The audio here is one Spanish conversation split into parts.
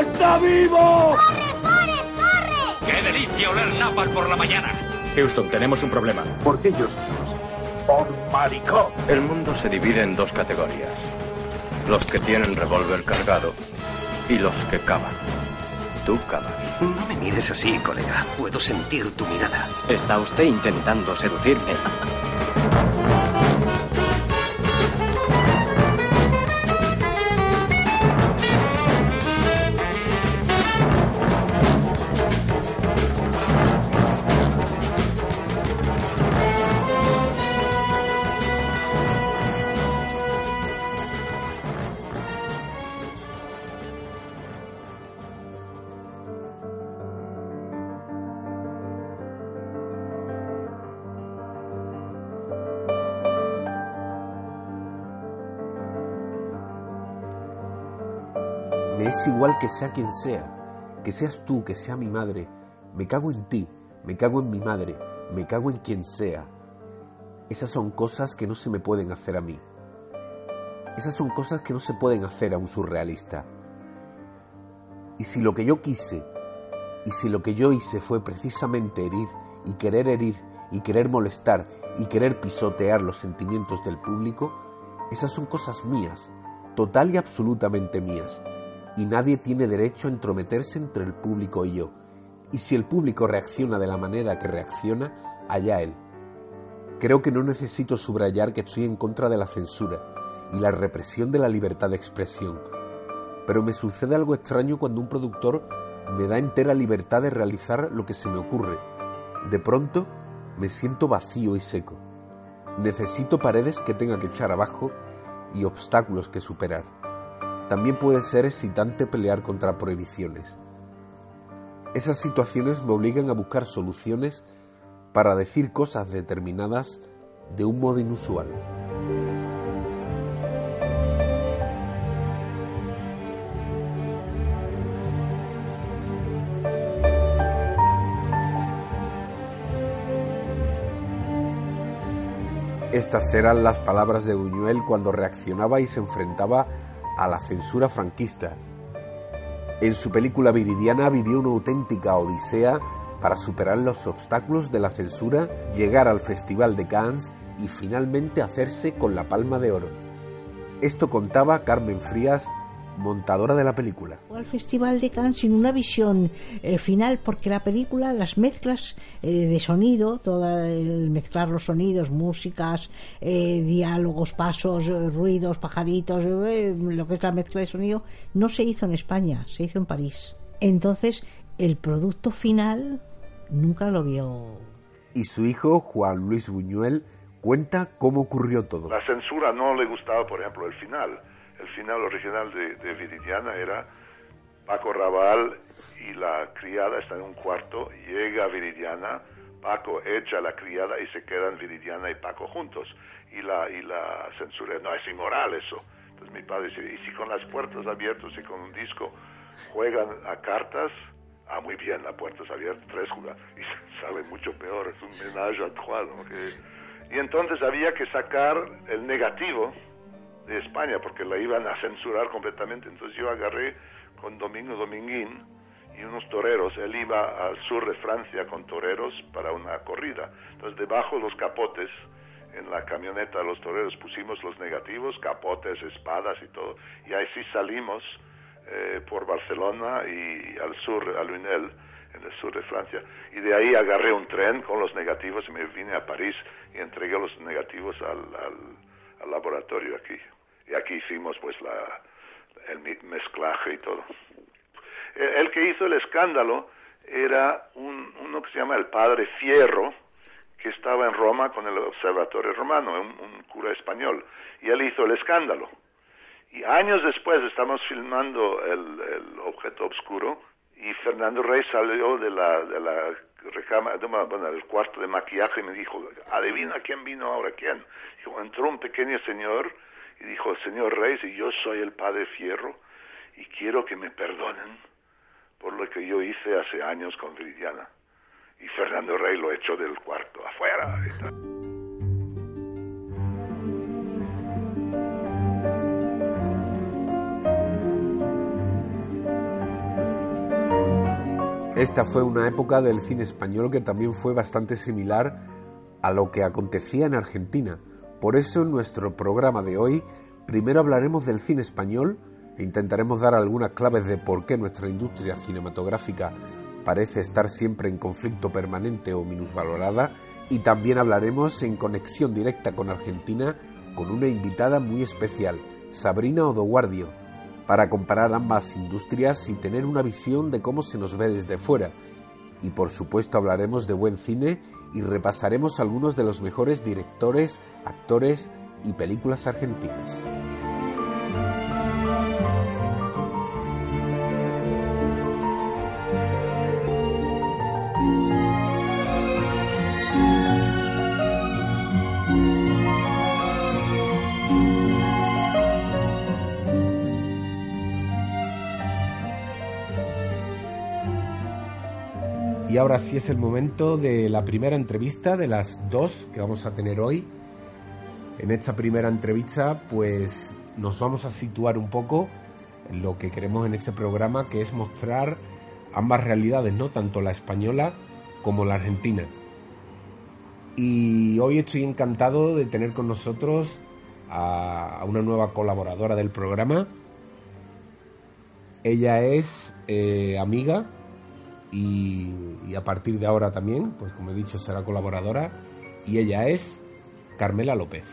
¡Está vivo! ¡Está vivo! ¡Corre, Forrest, corre! ¡Qué delicia oler napal por la mañana! Houston, tenemos un problema. ¿Por qué ellos ¡Por maricón! El mundo se divide en dos categorías. Los que tienen revólver cargado y los que cavan. Tú cavas. No me mires así, colega. Puedo sentir tu mirada. Está usted intentando seducirme. Igual que sea quien sea, que seas tú, que sea mi madre. Me cago en ti, me cago en mi madre, me cago en quien sea. Esas son cosas que no se me pueden hacer a mí. Esas son cosas que no se pueden hacer a un surrealista. Y si lo que yo quise, y si lo que yo hice fue precisamente herir y querer herir y querer molestar y querer pisotear los sentimientos del público, esas son cosas mías, total y absolutamente mías y nadie tiene derecho a entrometerse entre el público y yo. Y si el público reacciona de la manera que reacciona, allá él. Creo que no necesito subrayar que estoy en contra de la censura y la represión de la libertad de expresión. Pero me sucede algo extraño cuando un productor me da entera libertad de realizar lo que se me ocurre. De pronto me siento vacío y seco. Necesito paredes que tenga que echar abajo y obstáculos que superar. También puede ser excitante pelear contra prohibiciones. Esas situaciones me obligan a buscar soluciones para decir cosas determinadas de un modo inusual. Estas eran las palabras de Buñuel cuando reaccionaba y se enfrentaba a la censura franquista. En su película Viridiana vivió una auténtica odisea para superar los obstáculos de la censura, llegar al Festival de Cannes y finalmente hacerse con la Palma de Oro. Esto contaba Carmen Frías, montadora de la película. Al Festival de Cannes sin una visión eh, final, porque la película, las mezclas eh, de sonido, todo el mezclar los sonidos, músicas, eh, diálogos, pasos, eh, ruidos, pajaritos, eh, lo que es la mezcla de sonido, no se hizo en España, se hizo en París. Entonces, el producto final nunca lo vio. Y su hijo, Juan Luis Buñuel, cuenta cómo ocurrió todo. La censura no le gustaba, por ejemplo, el final. El final original de, de Viridiana era Paco Raval y la criada están en un cuarto, llega Viridiana, Paco echa a la criada y se quedan Viridiana y Paco juntos. Y la, y la censura, no, es inmoral eso. Entonces mi padre dice, ¿y si con las puertas abiertas y con un disco juegan a cartas? Ah, muy bien, las puertas abiertas, tres jugadores. Y sale mucho peor, es un menage a trois, ¿no? Y entonces había que sacar el negativo de España porque la iban a censurar completamente. Entonces yo agarré con Domingo Dominguín y unos toreros. Él iba al sur de Francia con toreros para una corrida. Entonces debajo de los capotes, en la camioneta de los toreros pusimos los negativos, capotes, espadas y todo. Y ahí sí salimos eh, por Barcelona y al sur, a Lunel, en el sur de Francia. Y de ahí agarré un tren con los negativos y me vine a París y entregué los negativos al- al laboratorio aquí. Y aquí hicimos pues la, el mezclaje y todo. El, que hizo el escándalo era un, uno que se llama el padre Fierro, que estaba en Roma con el Observatorio Romano, un, un cura español, y él hizo el escándalo. Y años después estamos filmando el, el objeto oscuro y Fernando Rey salió de la, de la recámara, de, bueno, del cuarto de maquillaje y me dijo, adivina quién vino ahora, quién. Dijo, entró un pequeño señor y dijo, señor Rey, si yo soy el padre Fierro y quiero que me perdonen por lo que yo hice hace años con Viridiana. Y Fernando Rey lo echó del cuarto, afuera. Esta fue una época del cine español que también fue bastante similar a lo que acontecía en Argentina. Por eso en nuestro programa de hoy primero hablaremos del cine español e intentaremos dar algunas claves de por qué nuestra industria cinematográfica parece estar siempre en conflicto permanente o minusvalorada y también hablaremos en conexión directa con Argentina con una invitada muy especial, Sabrina Odoguardio, para comparar ambas industrias y tener una visión de cómo se nos ve desde fuera. Y por supuesto hablaremos de buen cine y repasaremos algunos de los mejores directores, actores y películas argentinas. Y ahora sí es el momento de la primera entrevista de las dos que vamos a tener hoy. En esta primera entrevista pues nos vamos a situar un poco en lo que queremos en este programa, que es mostrar ambas realidades, ¿no? Tanto la española como la argentina. Y hoy estoy encantado de tener con nosotros a una nueva colaboradora del programa. Ella es eh, amiga y, a partir de ahora también, pues como he dicho, será colaboradora y ella es Carmela López.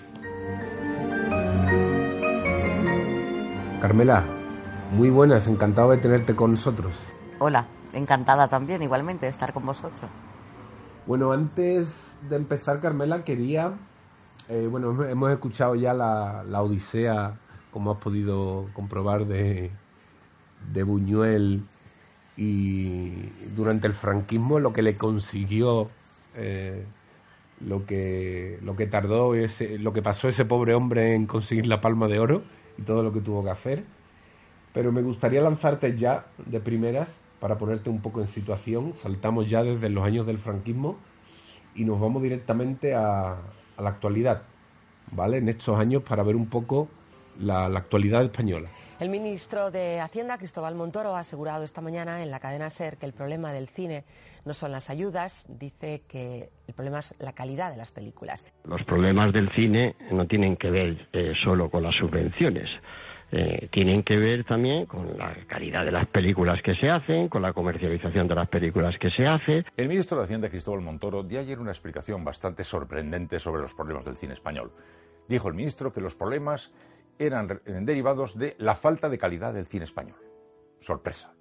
Carmela, muy buenas, encantado de tenerte con nosotros. Hola, encantada también igualmente de estar con vosotros. Bueno, antes de empezar, Carmela, quería, eh, bueno, hemos escuchado ya la, la, odisea, como has podido comprobar, de, de Buñuel y durante el franquismo lo que le consiguió eh, lo que lo que tardó ese, lo que pasó ese pobre hombre en conseguir la palma de oro y todo lo que tuvo que hacer. Pero me gustaría lanzarte ya de primeras para ponerte un poco en situación. Saltamos ya desde los años del franquismo y nos vamos directamente a, a la actualidad vale en estos años para ver un poco la, la actualidad española el ministro de Hacienda, Cristóbal Montoro, ha asegurado esta mañana en la cadena SER que el problema del cine no son las ayudas, dice que el problema es la calidad de las películas. Los problemas del cine no tienen que ver eh, solo con las subvenciones. Eh, tienen que ver también con la calidad de las películas que se hacen, con la comercialización de las películas que se hace. El ministro de Hacienda, Cristóbal Montoro, dio ayer una explicación bastante sorprendente sobre los problemas del cine español. Dijo el ministro que los problemas eran derivados de la falta de calidad del cine español. Sorpresa.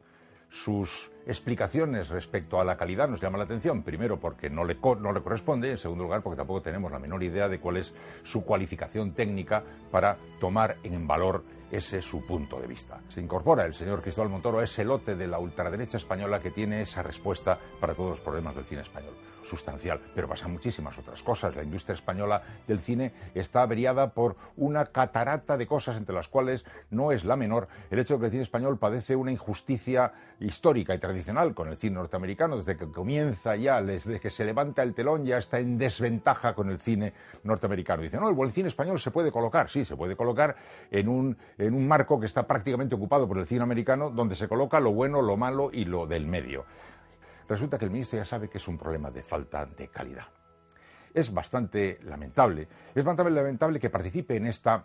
Sus explicaciones respecto a la calidad nos llaman la atención, primero porque no le, no le corresponde, en segundo lugar porque tampoco tenemos la menor idea de cuál es su cualificación técnica para tomar en valor ese su punto de vista. Se incorpora el señor Cristóbal Montoro a ese lote de la ultraderecha española que tiene esa respuesta para todos los problemas del cine español. Sustancial, pero pasan muchísimas otras cosas. La industria española del cine está averiada por una catarata de cosas entre las cuales no es la menor el hecho de que el cine español padece una injusticia histórica y tradicional con el cine norteamericano. Desde que comienza ya, desde que se levanta el telón, ya está en desventaja con el cine norteamericano. Dice, no, el cine español se puede colocar, sí, se puede colocar en un en un marco que está prácticamente ocupado por el cine americano, donde se coloca lo bueno, lo malo y lo del medio. Resulta que el ministro ya sabe que es un problema de falta de calidad. Es bastante lamentable, es bastante lamentable que participe en esta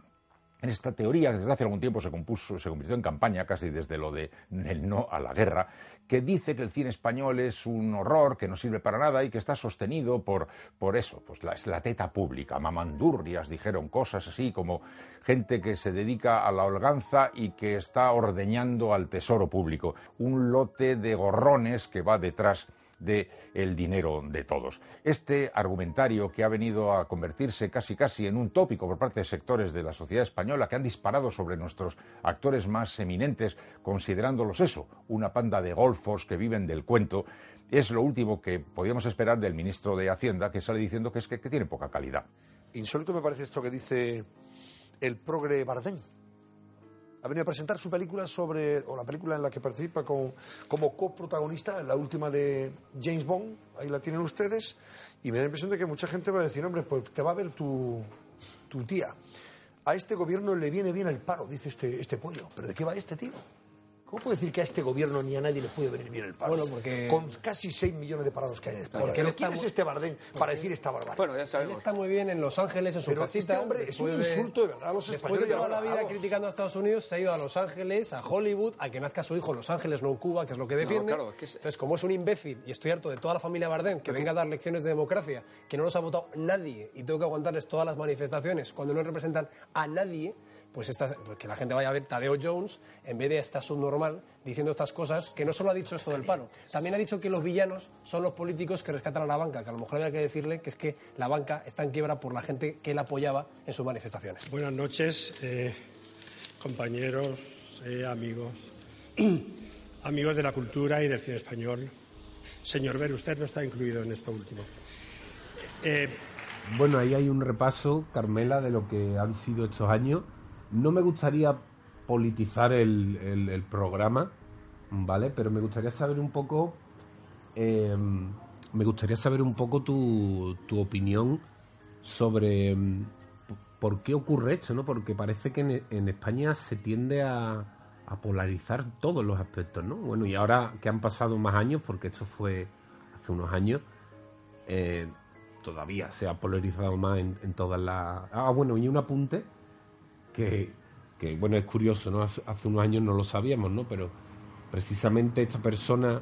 en esta teoría desde hace algún tiempo se, compuso, se convirtió en campaña, casi desde lo de el no a la guerra, que dice que el cine español es un horror, que no sirve para nada y que está sostenido por, por eso, pues la, es la teta pública. Mamandurrias dijeron cosas así como gente que se dedica a la holganza y que está ordeñando al tesoro público. Un lote de gorrones que va detrás del el dinero de todos. Este argumentario que ha venido a convertirse casi casi en un tópico por parte de sectores de la sociedad española que han disparado sobre nuestros actores más eminentes, considerándolos eso, una panda de golfos que viven del cuento, es lo último que podíamos esperar del ministro de Hacienda, que sale diciendo que es que, tiene poca calidad. Insólito me parece esto que dice el progre Bardem ha venido a presentar su película sobre, o la película en la que participa como coprotagonista, la última de James Bond, ahí la tienen ustedes, y me da la impresión de que mucha gente va a decir, hombre, pues te va a ver tu, tu tía. A este gobierno le viene bien el paro, dice este, este pollo. ¿Pero de qué va este tío? ¿Cómo puede decir que a este gobierno ni a nadie le puede venir bien el paro? Bueno, porque- Con casi 6 millones de parados que hay en España. Porque Pero ¿quién está es este Bardén para decir esta barbaridad? Bueno, ya sabemos. Él está muy bien en Los Ángeles, en su Pero casita. este hombre es un insulto de verdad a los Después españoles de toda la vida criticando a Estados Unidos, se ha ido a Los Ángeles, a Hollywood, a que nazca su hijo en Los Ángeles, no en Cuba, que es lo que defiende. claro, es que Entonces, como es un imbécil y estoy harto de toda la familia Bardem que venga a dar lecciones de democracia, que no los ha votado nadie y tengo que aguantarles todas las manifestaciones cuando no representan a nadie, pues esta, pues que la gente vaya a ver Tadeo Jones en vez de esta subnormal diciendo estas cosas, que no solo ha dicho esto del paro, también ha dicho que los villanos son los políticos que rescatan a la banca, que a lo mejor había que decirle que es que la banca está en quiebra por la gente que él apoyaba en sus manifestaciones. Buenas noches, eh, compañeros, eh, amigos, amigos de la cultura y del cine español. Señor Ver, usted no está incluido en esto último. Eh, Bueno, ahí hay un repaso, Carmela, de lo que han sido estos años. No me gustaría politizar el, el- programa, ¿vale? Pero me gustaría saber un poco, eh, me gustaría saber un poco tu, tu opinión sobre p- por qué ocurre esto, ¿no? Porque parece que en, en España se tiende a, a polarizar todos los aspectos, ¿no? Bueno, y ahora que han pasado más años, porque esto fue hace unos años, eh, todavía se ha polarizado más en, en todas las... Ah, bueno, y un apunte que, bueno, es curioso, ¿no? Hace, unos años no lo sabíamos, ¿no? Pero precisamente esta persona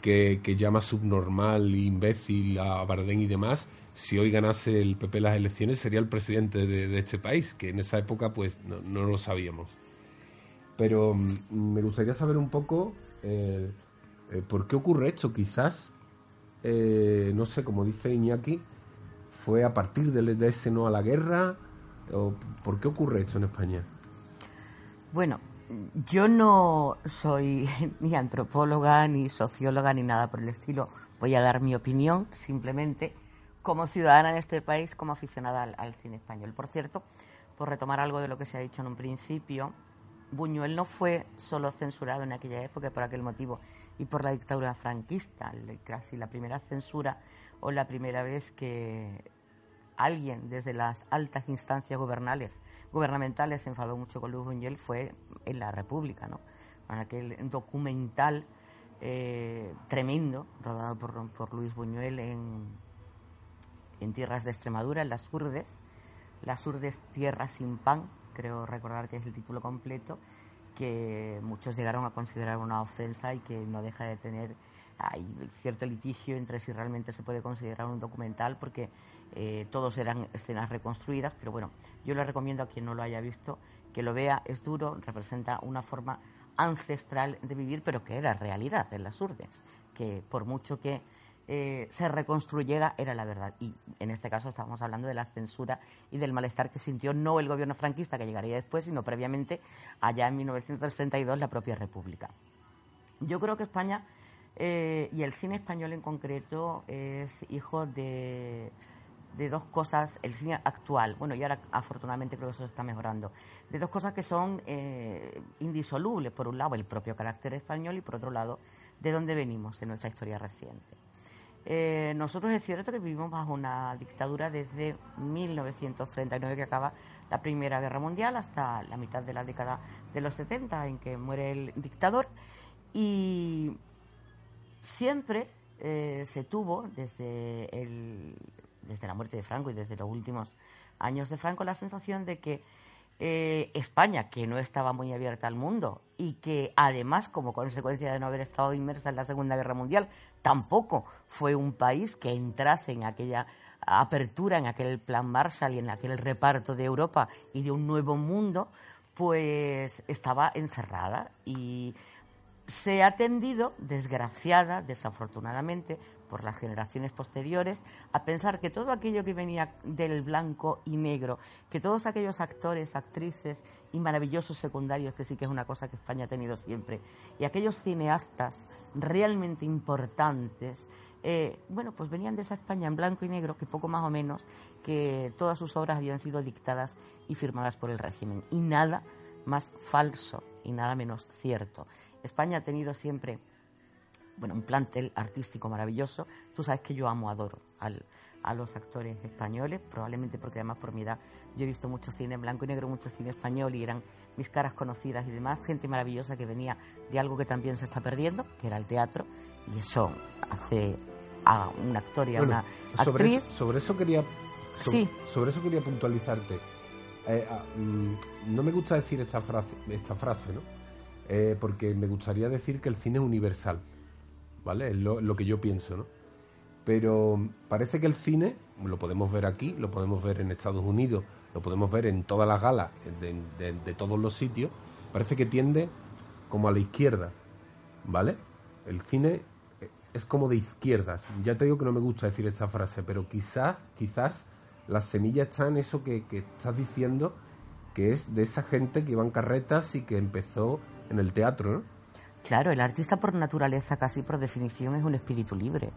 que, que llama subnormal, imbécil a Bardén y demás, si hoy ganase el PP las elecciones sería el presidente de, este país, que en esa época pues no, no lo sabíamos. Pero mm, me gustaría saber un poco eh, eh, por qué ocurre esto. Quizás, eh, no sé, como dice Iñaki, fue a partir de, de ese no a la guerra. ¿Por qué ocurre esto en España? Bueno, yo no soy ni antropóloga, ni socióloga, ni nada por el estilo. Voy a dar mi opinión simplemente como ciudadana en este país, como aficionada al, al cine español. Por cierto, por retomar algo de lo que se ha dicho en un principio, Buñuel no fue solo censurado en aquella época por aquel motivo y por la dictadura franquista, casi la primera censura o la primera vez que alguien desde las altas instancias gubernales, gubernamentales se enfadó mucho con Luis Buñuel fue en la República, ¿no? Con aquel documental eh, tremendo rodado por, Luis Buñuel en, en tierras de Extremadura, en las Urdes, las Urdes Tierra sin Pan, creo recordar que es el título completo, que muchos llegaron a considerar una ofensa y que no deja de tener hay cierto litigio entre si realmente se puede considerar un documental porque eh, todos eran escenas reconstruidas, pero bueno, yo le recomiendo a quien no lo haya visto que lo vea, es duro, representa una forma ancestral de vivir, pero que era realidad en las urdes, que por mucho que eh, se reconstruyera era la verdad. Y en este caso estamos hablando de la censura y del malestar que sintió no el gobierno franquista, que llegaría después, sino previamente, allá en 1932, la propia República. Yo creo que España eh, y el cine español en concreto es hijo de, dos cosas, el cine actual, bueno, y ahora afortunadamente creo que eso está mejorando, de dos cosas que son eh, indisolubles. Por un lado, el propio carácter español y por otro lado, de dónde venimos en nuestra historia reciente. Eh, nosotros es cierto que vivimos bajo una dictadura desde 1939 que acaba la Primera Guerra Mundial hasta la mitad de la década de los 70 en que muere el dictador y siempre eh, se tuvo desde, el, desde la muerte de Franco y desde los últimos años de Franco la sensación de que eh, España, que no estaba muy abierta al mundo y que además, como consecuencia de no haber estado inmersa en la Segunda Guerra Mundial, tampoco fue un país que entrase en aquella apertura, en aquel plan Marshall y en aquel reparto de Europa y de un nuevo mundo, pues estaba encerrada y se ha tendido, desgraciada, desafortunadamente, por las generaciones posteriores, a pensar que todo aquello que venía del blanco y negro, que todos aquellos actores, actrices y maravillosos secundarios, que sí que es una cosa que España ha tenido siempre, y aquellos cineastas realmente importantes, eh, bueno, pues venían de esa España en blanco y negro, que poco más o menos, que todas sus obras habían sido dictadas y firmadas por el régimen. Y nada más falso y nada menos cierto. España ha tenido siempre bueno, un plantel artístico maravilloso. Tú sabes que yo amo, adoro al, a los actores españoles, probablemente porque además por mi edad yo he visto mucho cine en blanco y negro, mucho cine español y eran mis caras conocidas y demás, gente maravillosa que venía de algo que también se está perdiendo, que era el teatro, y eso hace a un actor y a Bueno, una sobre actriz. eso, sobre eso quería Sí. sobre eso quería puntualizarte. Eh, ah, mm, no me gusta decir esta frase, esta frase, ¿no? Eh, porque me gustaría decir que el cine es universal, ¿vale? Es lo, que yo pienso, ¿no? Pero parece que el cine, lo podemos ver aquí, lo podemos ver en Estados Unidos, lo podemos ver en todas las galas de todos los sitios, parece que tiende como a la izquierda, ¿vale? El cine eh, es como de izquierdas. Ya te digo que no me gusta decir esta frase, pero quizás, quizás la semilla está en eso que, que estás diciendo, que es de esa gente que iba en carretas y que empezó en el teatro, ¿no? Claro, el artista por naturaleza, casi por definición, es un espíritu libre.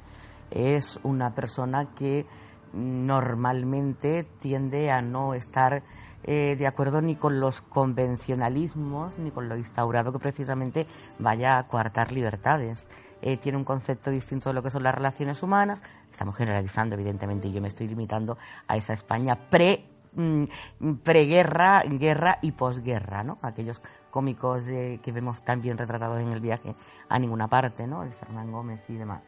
Es una persona que normalmente tiende a no estar eh, de acuerdo ni con los convencionalismos ni con lo instaurado que precisamente vaya a coartar libertades. Eh, tiene un concepto distinto de lo que son las relaciones humanas. Estamos generalizando, evidentemente, y yo me estoy limitando a esa España pre mm, preguerra, guerra y posguerra, ¿no? Aquellos cómicos de, que vemos tan bien retratados en el viaje a ninguna parte, ¿no? El Fernán Gómez y demás.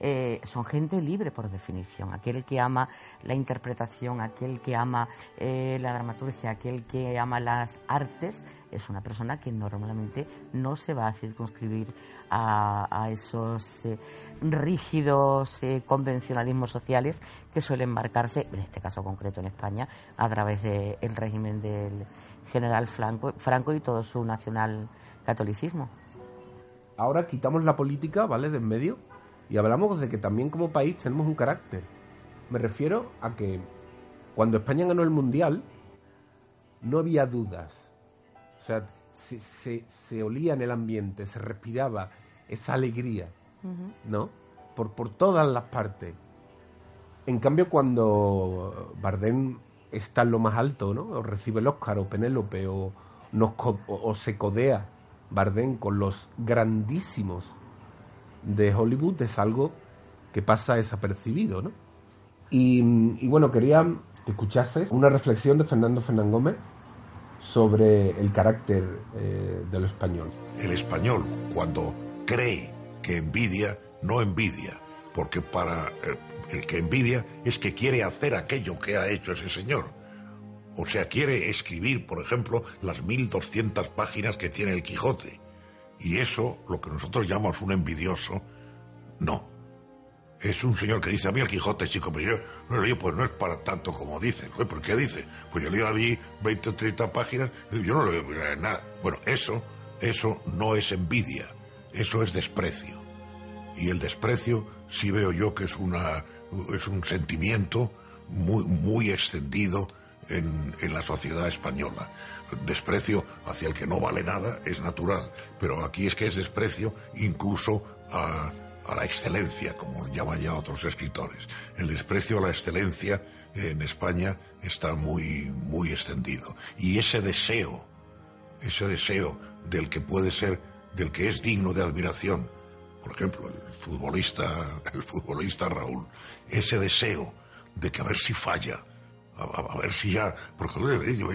Eh, son gente libre por definición. Aquel que ama la interpretación, aquel que ama eh, la dramaturgia, aquel que ama las artes, es una persona que normalmente no se va a circunscribir a, esos eh, rígidos convencionalismos sociales que suelen marcarse, en este caso concreto en España, a través del régimen del general Franco, Franco y todo su nacional catolicismo. Ahora quitamos la política, ¿vale? De en medio y hablamos de que también como país tenemos un carácter. Me refiero a que cuando España ganó el Mundial no había dudas. O sea, se, se- se olía en el ambiente, se respiraba esa alegría, ¿no? Por, por todas las partes. En cambio, cuando Bardem está en lo más alto, ¿no? O recibe el Oscar, o Penélope, o, nos o- se codea Bardem con los grandísimos de Hollywood, es algo que pasa desapercibido, ¿no? Y, y bueno, quería que escuchases una reflexión de Fernando Fernán Gómez sobre el carácter eh, del español. El español, cuando cree que envidia, no envidia, porque para eh, el que envidia es que quiere hacer aquello que ha hecho ese señor. O sea, quiere escribir, por ejemplo, las 1200 páginas que tiene el Quijote. Y eso, lo que nosotros llamamos un envidioso, no. Es un señor que dice a mí el Quijote, chico, pero yo no lo leí, pues no es para tanto como dicen. Oye, ¿Por qué dice? Pues yo leí a mí 20 o 30 páginas, y yo no le veo nada. Bueno, eso, eso no es envidia, eso es desprecio. Y el desprecio sí veo yo que es una un sentimiento muy muy extendido en, en la sociedad española. Desprecio hacia el que no vale nada es natural, pero aquí es que es desprecio incluso a, a la excelencia, como llaman ya otros escritores. El desprecio a la excelencia en España está muy muy extendido y ese deseo ese deseo del que puede ser, del que es digno de admiración. Por ejemplo, el futbolista, el futbolista Raúl, ese deseo de que a ver si falla, a, ver si ya, porque llevo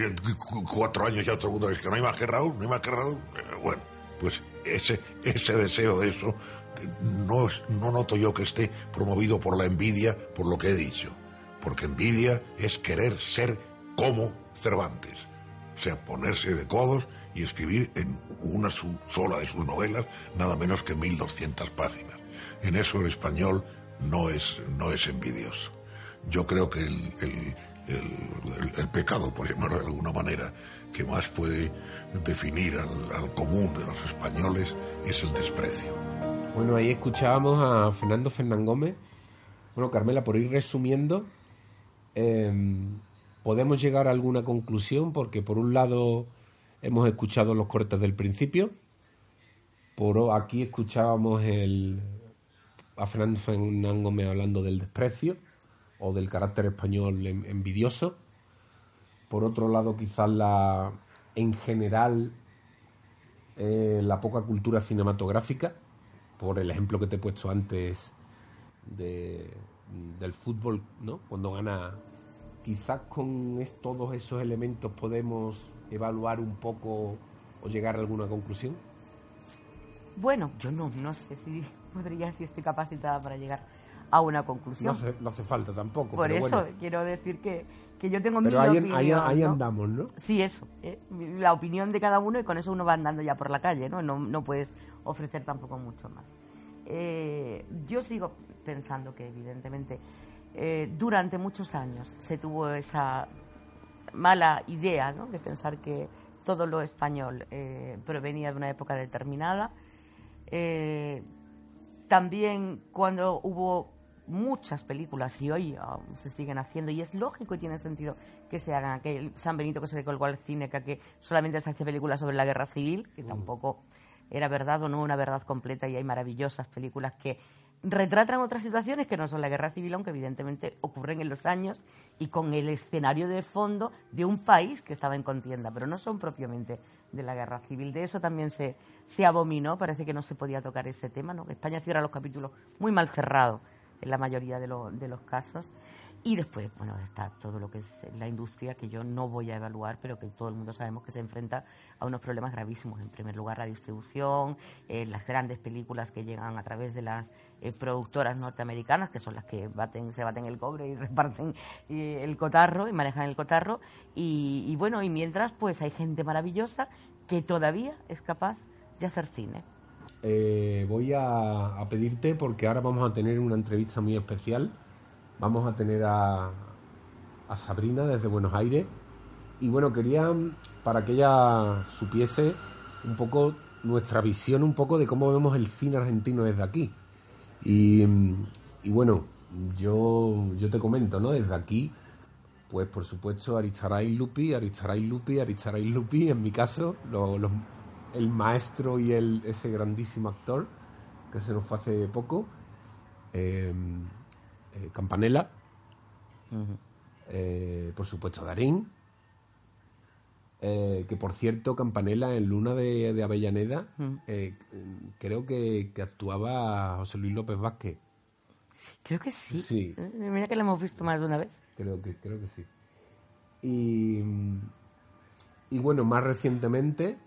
cuatro años ya mundo dice que no hay más que Raúl, no hay más que Raúl. Eh, bueno, pues ese, ese deseo de eso no, no noto yo que esté promovido por la envidia, por lo que he dicho. Porque envidia es querer ser como Cervantes. O sea, ponerse de codos y escribir en una sola de sus novelas nada menos que 1200 páginas. En eso el español no es, no es envidioso. Yo creo que el, el- el- el- pecado, por llamarlo de alguna manera, que más puede definir al, al común de los españoles es el desprecio. Bueno, ahí escuchábamos a Fernando Fernán Gómez. Bueno, Carmela, por ir resumiendo, em, podemos llegar a alguna conclusión porque por un lado hemos escuchado los cortes del principio, por aquí escuchábamos el, a Fernando Fernán Gómez hablando del desprecio o del carácter español en- envidioso. Por otro lado, quizás la, en general, eh, la poca cultura cinematográfica, por el ejemplo que te he puesto antes de, del fútbol, ¿no? Cuando gana. Quizás con es- todos esos elementos podemos evaluar un poco o llegar a alguna conclusión. Bueno, yo no, no sé si podría, si estoy capacitada para llegar a una No conclusión. hace, no hace falta tampoco. Por pero eso bueno. quiero decir que, que yo tengo Pero mi ahí, opinión. ahí- ahí ¿no? andamos, ¿no? Sí, eso. ¿eh? La opinión de cada uno y con eso uno va andando ya por la calle, ¿no? No, no puedes ofrecer tampoco mucho más. Eh, yo sigo pensando que, evidentemente, eh, durante muchos años se tuvo esa mala idea, ¿no? De pensar que todo lo español eh, provenía de una época determinada. Eh, también cuando hubo muchas películas y hoy aún se siguen haciendo y es lógico y tiene sentido que se hagan aquel San Benito que se le colgó al cine que, que solamente se hace películas sobre la guerra civil que tampoco era verdad o no una verdad completa y hay maravillosas películas que retratan otras situaciones que no son la guerra civil aunque evidentemente ocurren en los años y con el escenario de fondo de un país que estaba en contienda pero no son propiamente de la guerra civil de eso también se, se abominó parece que no se podía tocar ese tema ¿no? España cierra los capítulos muy mal cerrados en la mayoría de, lo- de los casos. Y después, bueno, está todo lo que es la industria que yo no voy a evaluar, pero que todo el mundo sabemos que se enfrenta a unos problemas gravísimos. En primer lugar, la distribución, eh, las grandes películas que llegan a través de las eh, productoras norteamericanas, que son las que baten, se baten el cobre y reparten eh, el cotarro y manejan el cotarro. Y, bueno, y mientras, pues hay gente maravillosa que todavía es capaz de hacer cine. Eh, voy a, a pedirte, porque ahora vamos a tener una entrevista muy especial. Vamos a tener a, a Sabrina desde Buenos Aires. Y bueno, quería, para que ella supiese un poco nuestra visión, un poco de cómo vemos el cine argentino desde aquí. Y, mm, y bueno, yo, yo te comento, ¿no? Desde aquí, pues por supuesto, Aricharay Lupi, Aricharay Lupi, Aricharay Lupi, en mi caso, lo- el maestro y el, ese grandísimo actor que se nos fue hace poco, eh, eh, Campanella, eh, por supuesto Darín, eh, que por cierto Campanella en Luna de, de Avellaneda Mm. eh, creo que, que actuaba José Luis López Vázquez. Creo que sí. Sí. Mira que la hemos visto más de una vez. Creo que, creo que sí. Y, y bueno, más recientemente,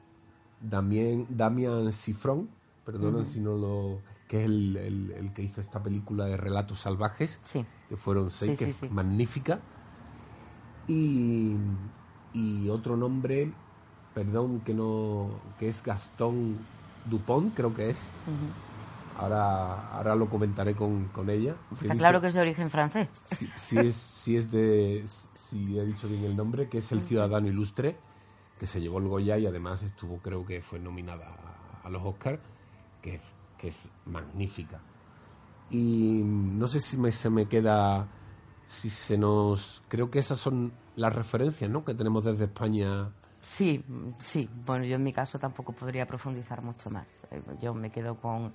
Damien, Damian Cifrón, perdonen si no lo... que es el, el- el que hizo esta película de Relatos Salvajes, que fueron seis, Sí, que sí, sí. es magnífica. Y, y otro nombre, perdón, que no que es Gastón Dupont, creo que es. Ahora, ahora lo comentaré con, con ella. Está dicho- claro que es de origen francés. si, si es, si es de. Si he dicho bien el nombre, que es el ciudadano ilustre, que se llevó el Goya y además estuvo, creo que fue nominada a, a los Oscars, que, es- que es magnífica. Y no sé si me, se me queda. Si se nos. Creo que esas son las referencias, ¿no? Que tenemos desde España. Sí, sí. Bueno, yo en mi caso tampoco podría profundizar mucho más. Eh, Yo me quedo con.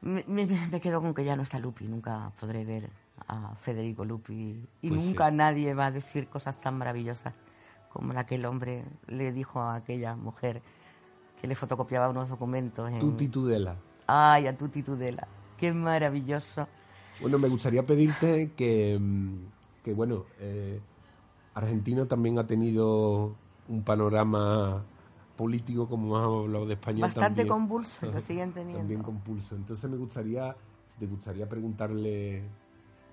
Me, me- me quedo con que ya no está Lupi. Nunca podré ver a Federico Lupi. Y Pues sí. nunca nadie va a decir cosas tan maravillosas como la que el hombre le dijo a aquella mujer que le fotocopiaba unos documentos. En... Tuti Tudela. Ay, a Tuti Tudela. Qué maravilloso. Bueno, me gustaría pedirte que, mm, que bueno, eh, Argentina también ha tenido un panorama político, como hemos hablado de España. Bastante también, convulso, lo siguen teniendo. También compulso. Entonces me gustaría, si te gustaría preguntarle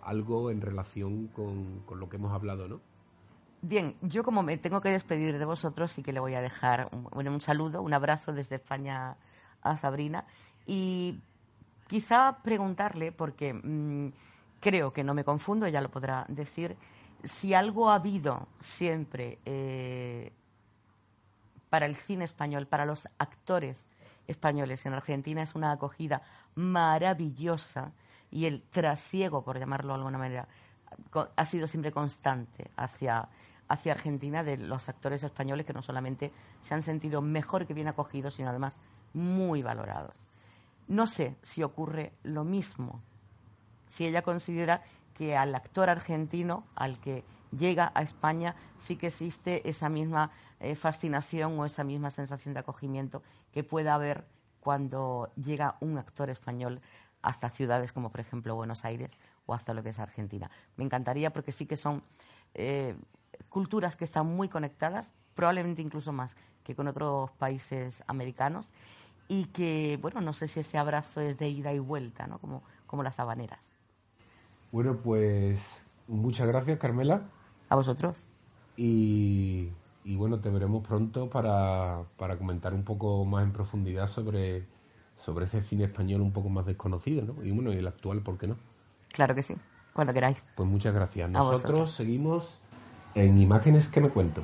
algo en relación con, con lo que hemos hablado, ¿no? Bien, yo como me tengo que despedir de vosotros, sí que le voy a dejar un, bueno, un saludo, un abrazo desde España a Sabrina y quizá preguntarle, porque mm, creo que no me confundo, ella lo podrá decir, si algo ha habido siempre eh, para el cine español, para los actores españoles en Argentina, es una acogida maravillosa y el trasiego, por llamarlo de alguna manera, ha sido siempre constante hacia, hacia Argentina de los actores españoles que no solamente se han sentido mejor que bien acogidos, sino además muy valorados. No sé si ocurre lo mismo, si ella considera que al actor argentino, al que llega a España, sí que existe esa misma eh, fascinación o esa misma sensación de acogimiento que pueda haber cuando llega un actor español hasta ciudades como por ejemplo Buenos Aires o hasta lo que es Argentina. Me encantaría porque sí que son eh, culturas que están muy conectadas, probablemente incluso más que con otros países americanos y que, bueno, no sé si ese abrazo es de ida y vuelta, ¿no? Como, como las habaneras. Bueno, pues muchas gracias, Carmela. A vosotros. Y, y bueno, te veremos pronto para, para, comentar un poco más en profundidad sobre, sobre ese cine español un poco más desconocido, ¿no? Y bueno, y el actual, ¿por qué no? Claro que sí, cuando queráis. Pues muchas gracias. Nosotros seguimos en Imágenes que me cuento.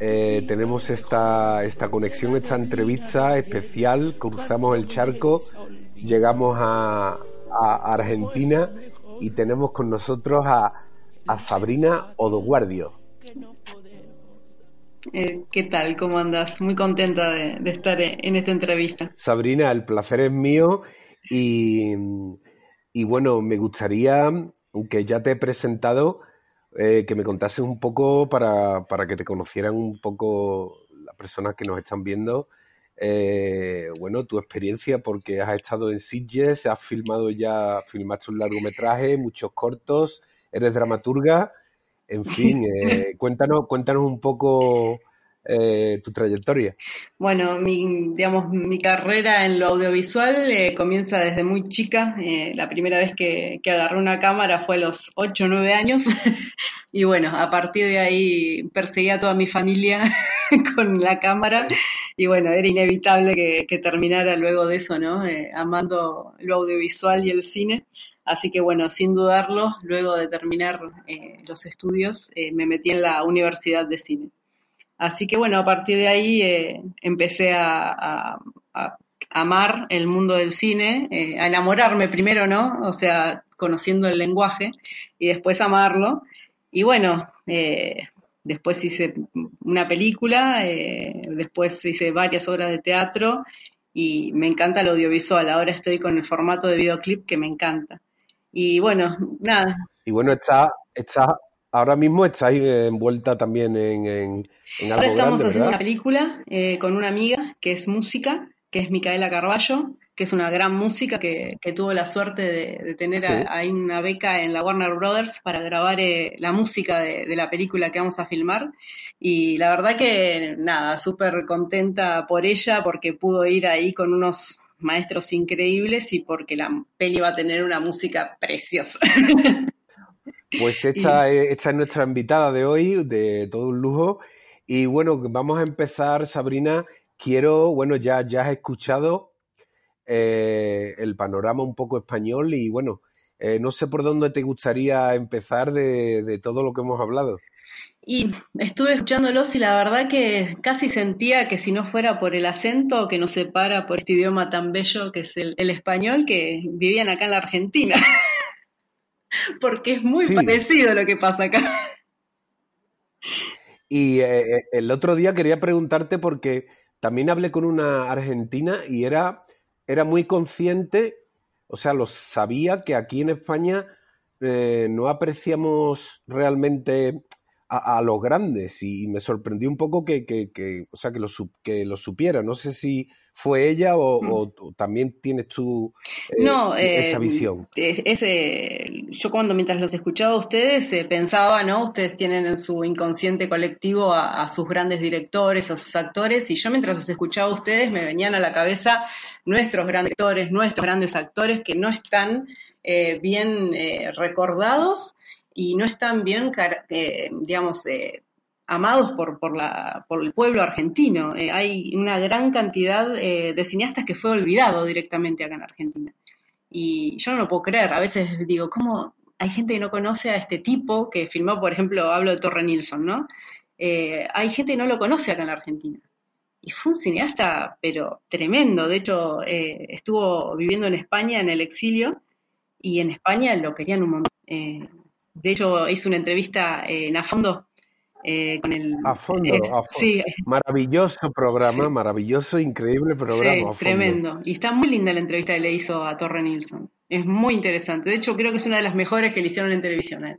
eh, tenemos esta, esta conexión, esta entrevista especial. Cruzamos el charco, llegamos a, a Argentina y tenemos con nosotros a, a Sabrina Odoguardio. Eh, ¿Qué tal? ¿Cómo andas? Muy contenta de, de, estar en esta entrevista. Sabrina, el placer es mío y, y bueno, me gustaría, aunque ya te he presentado, eh, que me contases un poco para, para, que te conocieran un poco las personas que nos están viendo. Eh, bueno, tu experiencia, porque has estado en Sitges, has filmado ya, filmaste un largometraje, muchos cortos, eres dramaturga, en fin, eh, cuéntanos, cuéntanos un poco eh, tu trayectoria. Bueno, mi, digamos, mi carrera en lo audiovisual eh, comienza desde muy chica. Eh, la primera vez que, que, agarré una cámara fue a los 8 o 9 años. y bueno, a partir de ahí perseguí a toda mi familia con la cámara. Y bueno, era inevitable que, que terminara luego de eso, ¿no? Eh, amando lo audiovisual y el cine. Así que bueno, sin dudarlo, luego de terminar los estudios, me metí en la Universidad de Cine. Así que bueno, a partir de ahí eh, empecé a, amar el mundo del cine, eh, a enamorarme primero, ¿no? O sea, conociendo el lenguaje y después amarlo. Y bueno, eh, después hice una película, eh, después hice varias obras de teatro y me encanta el audiovisual. Ahora estoy con el formato de videoclip que me encanta. Y bueno, nada. Y bueno, está, está ahora mismo estáis envuelta también en, en, en algo Ahora estamos grande, haciendo ¿verdad? una película eh, con una amiga que es música, que es Micaela Carballo, que es una gran música que, que tuvo la suerte de, de tener Sí. ahí una beca en la Warner Brothers para grabar eh, la música de, de la película que vamos a filmar. Y la verdad que nada, súper contenta por ella porque pudo ir ahí con unos maestros increíbles y porque la peli va a tener una música preciosa. Pues esta, es, esta es nuestra invitada de hoy, de todo un lujo. Y bueno, vamos a empezar, Sabrina. Quiero, bueno, ya, ya has escuchado eh, el panorama un poco español y bueno, eh, no sé por dónde te gustaría empezar de, de todo lo que hemos hablado. Y estuve escuchándolos y la verdad que casi sentía que si no fuera por el acento que nos separa por este idioma tan bello que es el, el español, que vivían acá en la Argentina. Porque es muy Sí. parecido lo que pasa acá. Y eh, el otro día quería preguntarte porque también hablé con una argentina y era, era muy consciente, o sea, lo sabía que aquí en España eh, no apreciamos realmente a, a los grandes y me sorprendió un poco que, que, que, o sea, que, lo, que lo supiera. No sé si fue ella o, o- o también tienes tú eh, No, eh, esa visión. es- es, eh, yo cuando mientras los escuchaba a ustedes eh, pensaba, ¿no? Ustedes tienen en su inconsciente colectivo a, a sus grandes directores, a sus actores, y yo mientras los escuchaba a ustedes me venían a la cabeza nuestros grandes actores, nuestros grandes actores que no están eh, bien eh, recordados y no están bien, eh, digamos, eh, amados por, por, la, por el pueblo argentino. Eh, hay una gran cantidad eh, de cineastas que fue olvidado directamente acá en Argentina. Y yo no lo puedo creer. A veces digo, ¿cómo hay gente que no conoce a este tipo que filmó, por ejemplo, hablo de Torre Nilsson, ¿no? Eh, hay gente que no lo conoce acá en la Argentina. Y fue un cineasta, pero tremendo. De hecho, estuvo viviendo en España en el exilio y en España lo querían un montón. De hecho, hizo una entrevista en A Fondo eh, con el... A fondo, eh, a fondo. Sí, Maravilloso programa, maravilloso, increíble programa. Sí, tremendo. Y está muy linda la entrevista que le hizo a Torre Nilsson. Es muy interesante. De hecho, creo que es una de las mejores que le hicieron en televisión. a él.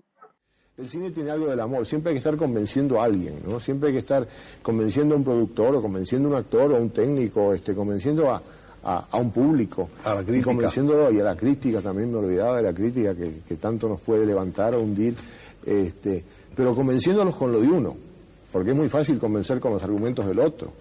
El cine tiene algo del amor, siempre hay que estar convenciendo a alguien, ¿no? Siempre hay que estar convenciendo a un productor, o convenciendo a un actor, o a un técnico, este, convenciendo a, a- a un público. A la crítica. Y convenciéndolo, y a la crítica, también me olvidaba de la crítica que, que tanto nos puede levantar o hundir, este, pero convenciéndolos con lo de uno, porque es muy fácil convencer con los argumentos del otro.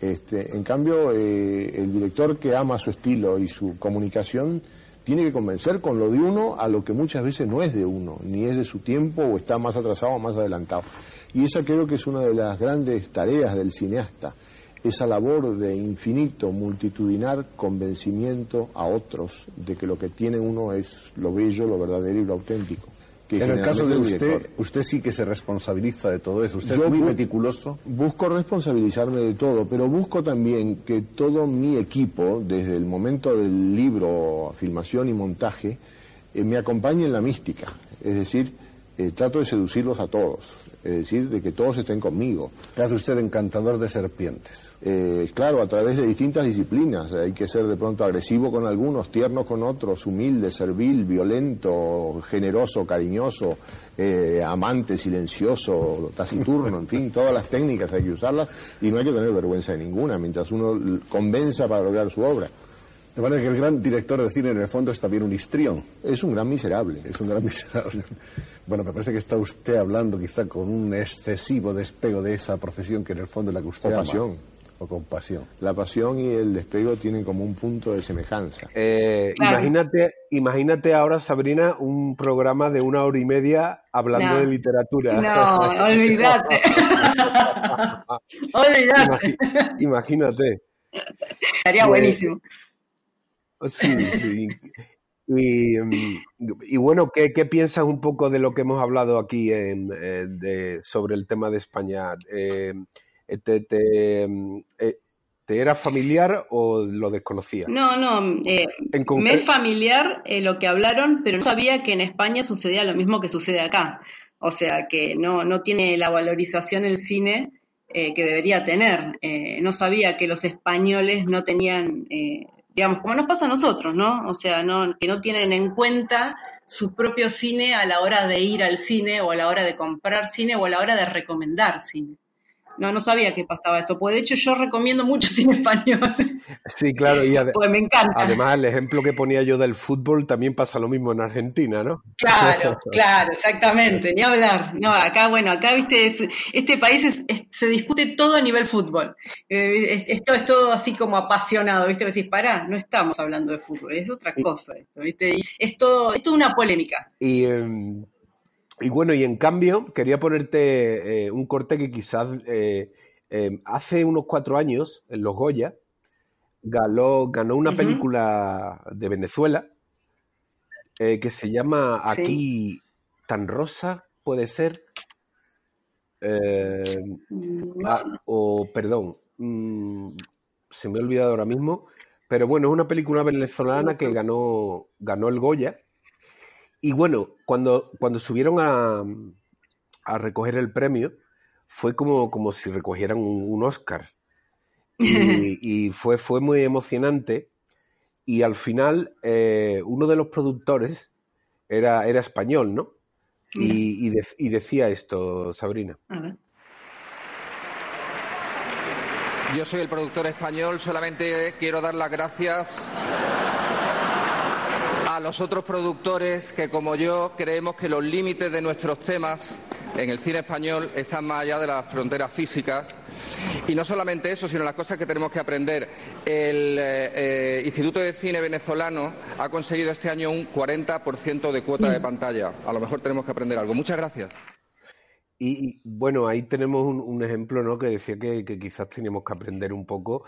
Este, en cambio, eh, el director que ama su estilo y su comunicación tiene que convencer con lo de uno a lo que muchas veces no es de uno, ni es de su tiempo o está más atrasado o más adelantado. Y esa creo que es una de las grandes tareas del cineasta, esa labor de infinito, multitudinar convencimiento a otros de que lo que tiene uno es lo bello, lo verdadero y lo auténtico. que En el caso de usted, usted sí que se responsabiliza de todo eso. Usted Yo es muy bu- meticuloso. Busco responsabilizarme de todo, pero busco también que todo mi equipo, desde el momento del libro, filmación y montaje, eh, me acompañe en la mística. Es decir, eh, trato de seducirlos a todos. Es decir, de que todos estén conmigo. ¿Qué hace usted encantador de serpientes? Eh, claro, a través de distintas disciplinas. Hay que ser de pronto agresivo con algunos, tierno con otros, humilde, servil, violento, generoso, cariñoso, eh, amante, silencioso, taciturno, en fin, todas las técnicas hay que usarlas y no hay que tener vergüenza de ninguna mientras uno convenza para lograr su obra. De manera que el gran director de cine en el fondo es también un histrión. Es un gran miserable. Es un gran miserable. Bueno, me parece que está usted hablando quizá con un excesivo despego de esa profesión que en el fondo es la que usted O ama. pasión. O con pasión. La pasión y el despego tienen como un punto de semejanza. Eh, Claro. imagínate, imagínate ahora, Sabrina, un programa de una hora y media hablando No. de literatura. No, olvídate. olvídate. Imagínate. Estaría Pues, buenísimo. Sí, sí. Y, mm, y bueno, ¿qué, qué piensas un poco de lo que hemos hablado aquí en, eh, de- sobre el tema de España? Eh, te, te, mm, eh, ¿te era familiar o lo desconocías? No, no, eh, En me es familiar eh, lo que hablaron, pero no sabía que en España sucedía lo mismo que sucede acá. O sea, que no, no tiene la valorización el cine eh, que debería tener. Eh, no sabía que los españoles no tenían, eh, digamos, como nos pasa a nosotros, ¿no? O sea, no, que no tienen en cuenta su propio cine a la hora de ir al cine o a la hora de comprar cine o a la hora de recomendar cine. No, no sabía que pasaba eso. Pues de hecho yo recomiendo mucho cine español. Sí, claro, y Pues me encanta. además el ejemplo que ponía yo del fútbol también pasa lo mismo en Argentina, ¿no? Claro, claro, exactamente, ni hablar. No, acá, bueno, acá, viste, es- este país es- es- se discute todo a nivel fútbol. Eh, es- esto es todo así como apasionado, viste, decís, pará, no estamos hablando de fútbol, es otra cosa esto, viste, y es todo, es toda una polémica. Y, eh, y bueno, y en cambio, quería ponerte eh, un corte que quizás eh, eh, hace unos cuatro años, en Los Goya, ganó, ganó una película de Venezuela que se llama Sí. Aquí tan rosa, puede ser. ah, o perdón, mm, se me ha olvidado ahora mismo, pero bueno, es una película venezolana que ganó, ganó el Goya. Y bueno, cuando, cuando subieron a, a recoger el premio, fue como, como si recogieran un, un Oscar. Y, y fue, fue muy emocionante. Y al final, eh, uno de los productores era, era español, ¿no? Y, y, de- y decía esto, Sabrina. Yo soy el productor español, solamente quiero dar las gracias a los otros productores que, como yo, creemos que los límites de nuestros temas en el cine español están más allá de las fronteras físicas. Y no solamente eso, sino las cosas que tenemos que aprender. El eh, eh, Instituto de Cine Venezolano ha conseguido este año un 40% de cuota de pantalla. A lo mejor tenemos que aprender algo. Muchas gracias. Y, bueno, ahí tenemos un, un ejemplo, ¿no? Que decía que, que quizás teníamos que aprender un poco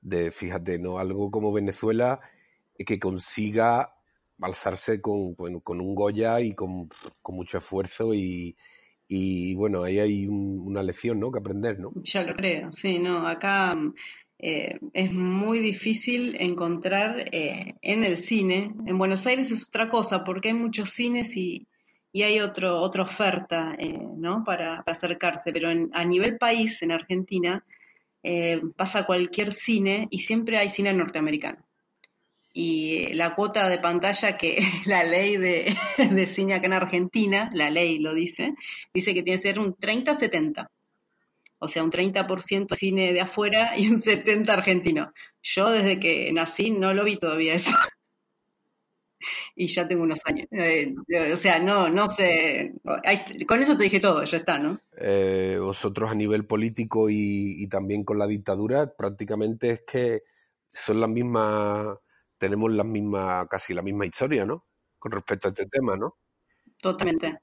de, fíjate, ¿no? Algo como Venezuela eh, que consiga alzarse con, con un Goya y con, con mucho esfuerzo y, y bueno, ahí hay un- una lección, ¿no? Que aprender, ¿no? Ya lo creo, sí, no, acá eh, es muy difícil encontrar eh, en el cine. En Buenos Aires es otra cosa, porque hay muchos cines y, y hay otro, otra oferta, eh, ¿no? Para, para acercarse, pero en- a nivel país, en Argentina, eh, pasa cualquier cine y siempre hay cine norteamericano. Y la cuota de pantalla que la ley de, de cine acá en Argentina, la ley lo dice, dice que tiene que ser un 30-70. O sea, un 30% cine de afuera y un 70% argentino. Yo desde que nací no lo vi todavía eso. Y ya tengo unos años. Eh, o sea, no, no sé. Con eso te dije todo, ya está, ¿no? Eh, vosotros a nivel político y, y también con la dictadura, prácticamente es que son las mismas, tenemos las mismas, casi la misma historia, ¿no? Con respecto a este tema, ¿no? Totalmente.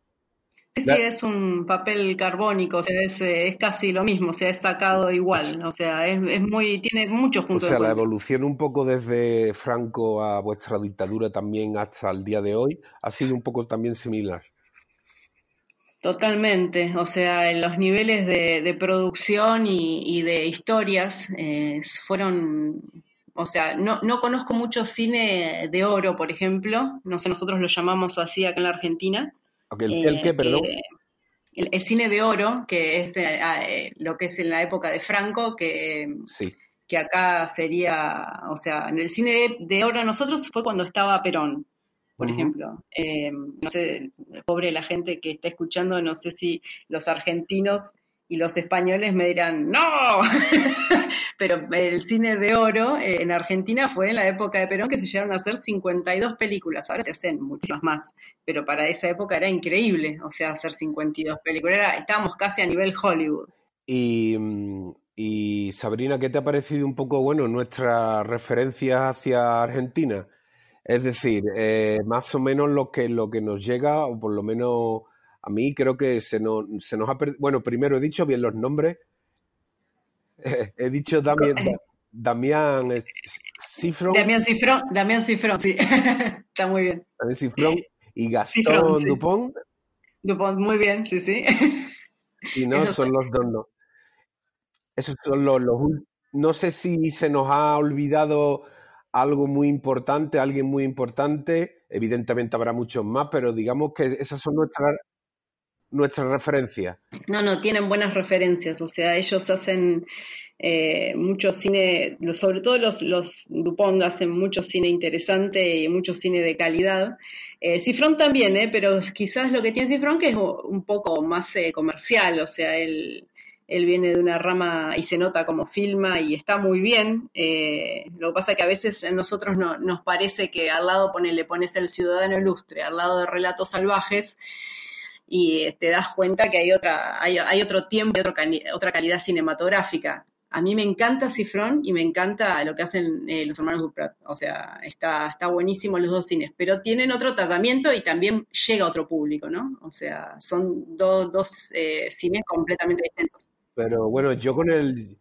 Sí, La- es un papel carbónico, o sea, es, eh, es casi lo mismo, se ha destacado igual, o sea, es, es muy, tiene muchos O puntos sea, de la evolución un poco desde Franco a vuestra dictadura también hasta el día de hoy ha sido un poco también similar. Totalmente, o sea, en los niveles de, de producción y, y de historias eh, fueron, o sea, no, no conozco mucho cine de oro, por ejemplo, no sé, nosotros lo llamamos así acá en la Argentina. ¿El, el eh, qué, perdón? que- el, el cine de oro, que es eh, ah, eh, lo que es en la época de Franco, que, Sí. que acá sería, o sea, en el cine de, de oro nosotros fue cuando estaba Perón, por ejemplo. Eh, no sé, pobre la gente que está escuchando, no sé si los argentinos y los españoles me dirán, ¡no! Pero el cine de oro eh, en Argentina fue en la época de Perón que se llegaron a hacer 52 películas, ahora se hacen muchísimas más, pero para esa época era increíble, o sea, hacer 52 películas, estábamos casi a nivel Hollywood. Y, y Sabrina, ¿qué te ha parecido un poco, bueno, nuestra referencia hacia Argentina? Es decir, eh, más o menos lo que, lo que nos llega, o por lo menos a mí creo que se nos, se nos ha perdido. Bueno, primero he dicho bien los nombres. he dicho Damián, Da- Damián eh, Cifrón, Damián Cifrón, Damián Cifrón, sí, está muy bien. Damián Cifrón y Gastón Cifrón, sí. Dupont, Dupont, muy bien, sí, sí. y no son los dos, no. Esos son los, los No sé si se nos ha olvidado algo muy importante, alguien muy importante. Evidentemente habrá muchos más, pero digamos que esas son nuestras nuestras referencias. No, no, tienen buenas referencias, o sea, ellos hacen eh, mucho cine, sobre todo los, los Dupont hacen mucho cine interesante y mucho cine de calidad. Eh, Cifrón también, eh, pero quizás lo que tiene Cifrón que es un poco más eh, comercial, o sea, él, él viene de una rama y se nota como filma y está muy bien. eh, lo que pasa es que a veces a nosotros no, nos parece que al lado pone, le pones el ciudadano ilustre, al lado de relatos salvajes, y te das cuenta que hay otra, hay, hay otro tiempo y otra calidad cinematográfica. A mí me encanta Cifrón y me encanta lo que hacen eh, los hermanos Duprat. O sea, está, está buenísimo los dos cines, pero tienen otro tratamiento y también llega a otro público, ¿no? O sea, son do- dos eh, cines completamente distintos. Pero bueno, yo con el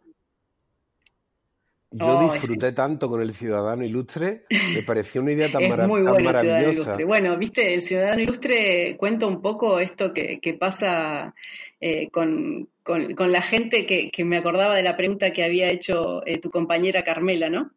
yo Oh, disfruté tanto con el Ciudadano Ilustre, me pareció una idea tan, Es mara- muy tan bueno el Ciudadano maravillosa. Ilustre. Bueno, viste, el Ciudadano Ilustre cuenta un poco esto que, que pasa eh, con, con, con, la gente que, que, me acordaba de la pregunta que había hecho eh, tu compañera Carmela, ¿no?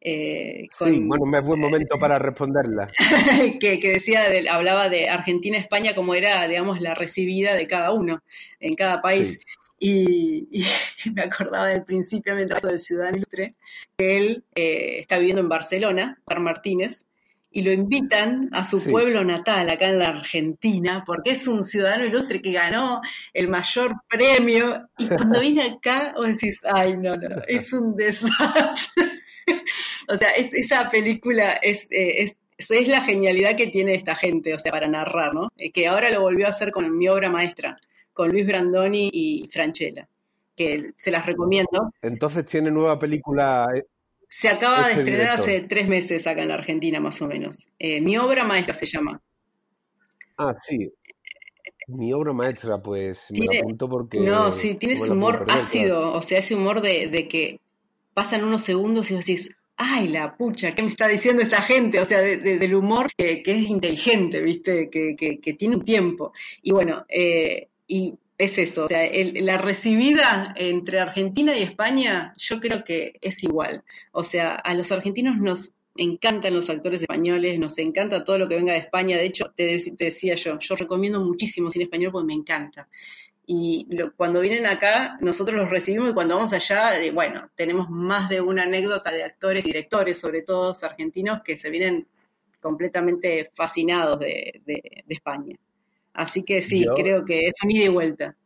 Eh, con, sí, bueno, me fue un momento para responderla. que, que, decía, de, hablaba de Argentina-España como era, digamos, la recibida de cada uno en cada país. Sí. Y, y, me acordaba del principio, mientras del Ciudadano Ilustre, que él eh, está viviendo en Barcelona, Par Martínez, y lo invitan a su sí. pueblo natal, acá en la Argentina, porque es un ciudadano ilustre que ganó el mayor premio. Y cuando viene acá, vos decís, ay, no, no, es un desastre. o sea, es, esa película es, eh, es, es, la genialidad que tiene esta gente, o sea, para narrar, ¿no? Eh, que ahora lo volvió a hacer con mi obra maestra, con Luis Brandoni y Franchella, que se las recomiendo. Entonces tiene nueva película eh, se acaba de estrenar director. hace tres meses acá en la Argentina, más o menos. Eh, mi obra maestra se llama. Ah, sí. Mi obra maestra, pues tiene, me la apunto porque. No, sí, tiene ese humor perder, ácido, claro. o sea, ese humor de, de, que pasan unos segundos y vos decís, ay, la pucha, ¿qué me está diciendo esta gente? O sea, de, de, del humor que, que, es inteligente, ¿viste? Que, que, tiene un tiempo. Y bueno, eh, y es eso, o sea, el, la recibida entre Argentina y España yo creo que es igual. O sea, a los argentinos nos encantan los actores españoles, nos encanta todo lo que venga de España. De hecho, te, decía yo, yo recomiendo muchísimo cine español porque me encanta. Y lo, cuando vienen acá, nosotros los recibimos y cuando vamos allá, eh, bueno, tenemos más de una anécdota de actores y directores, sobre todo argentinos, que se vienen completamente fascinados de España. Así que sí, yo, creo que es un ida y vuelta.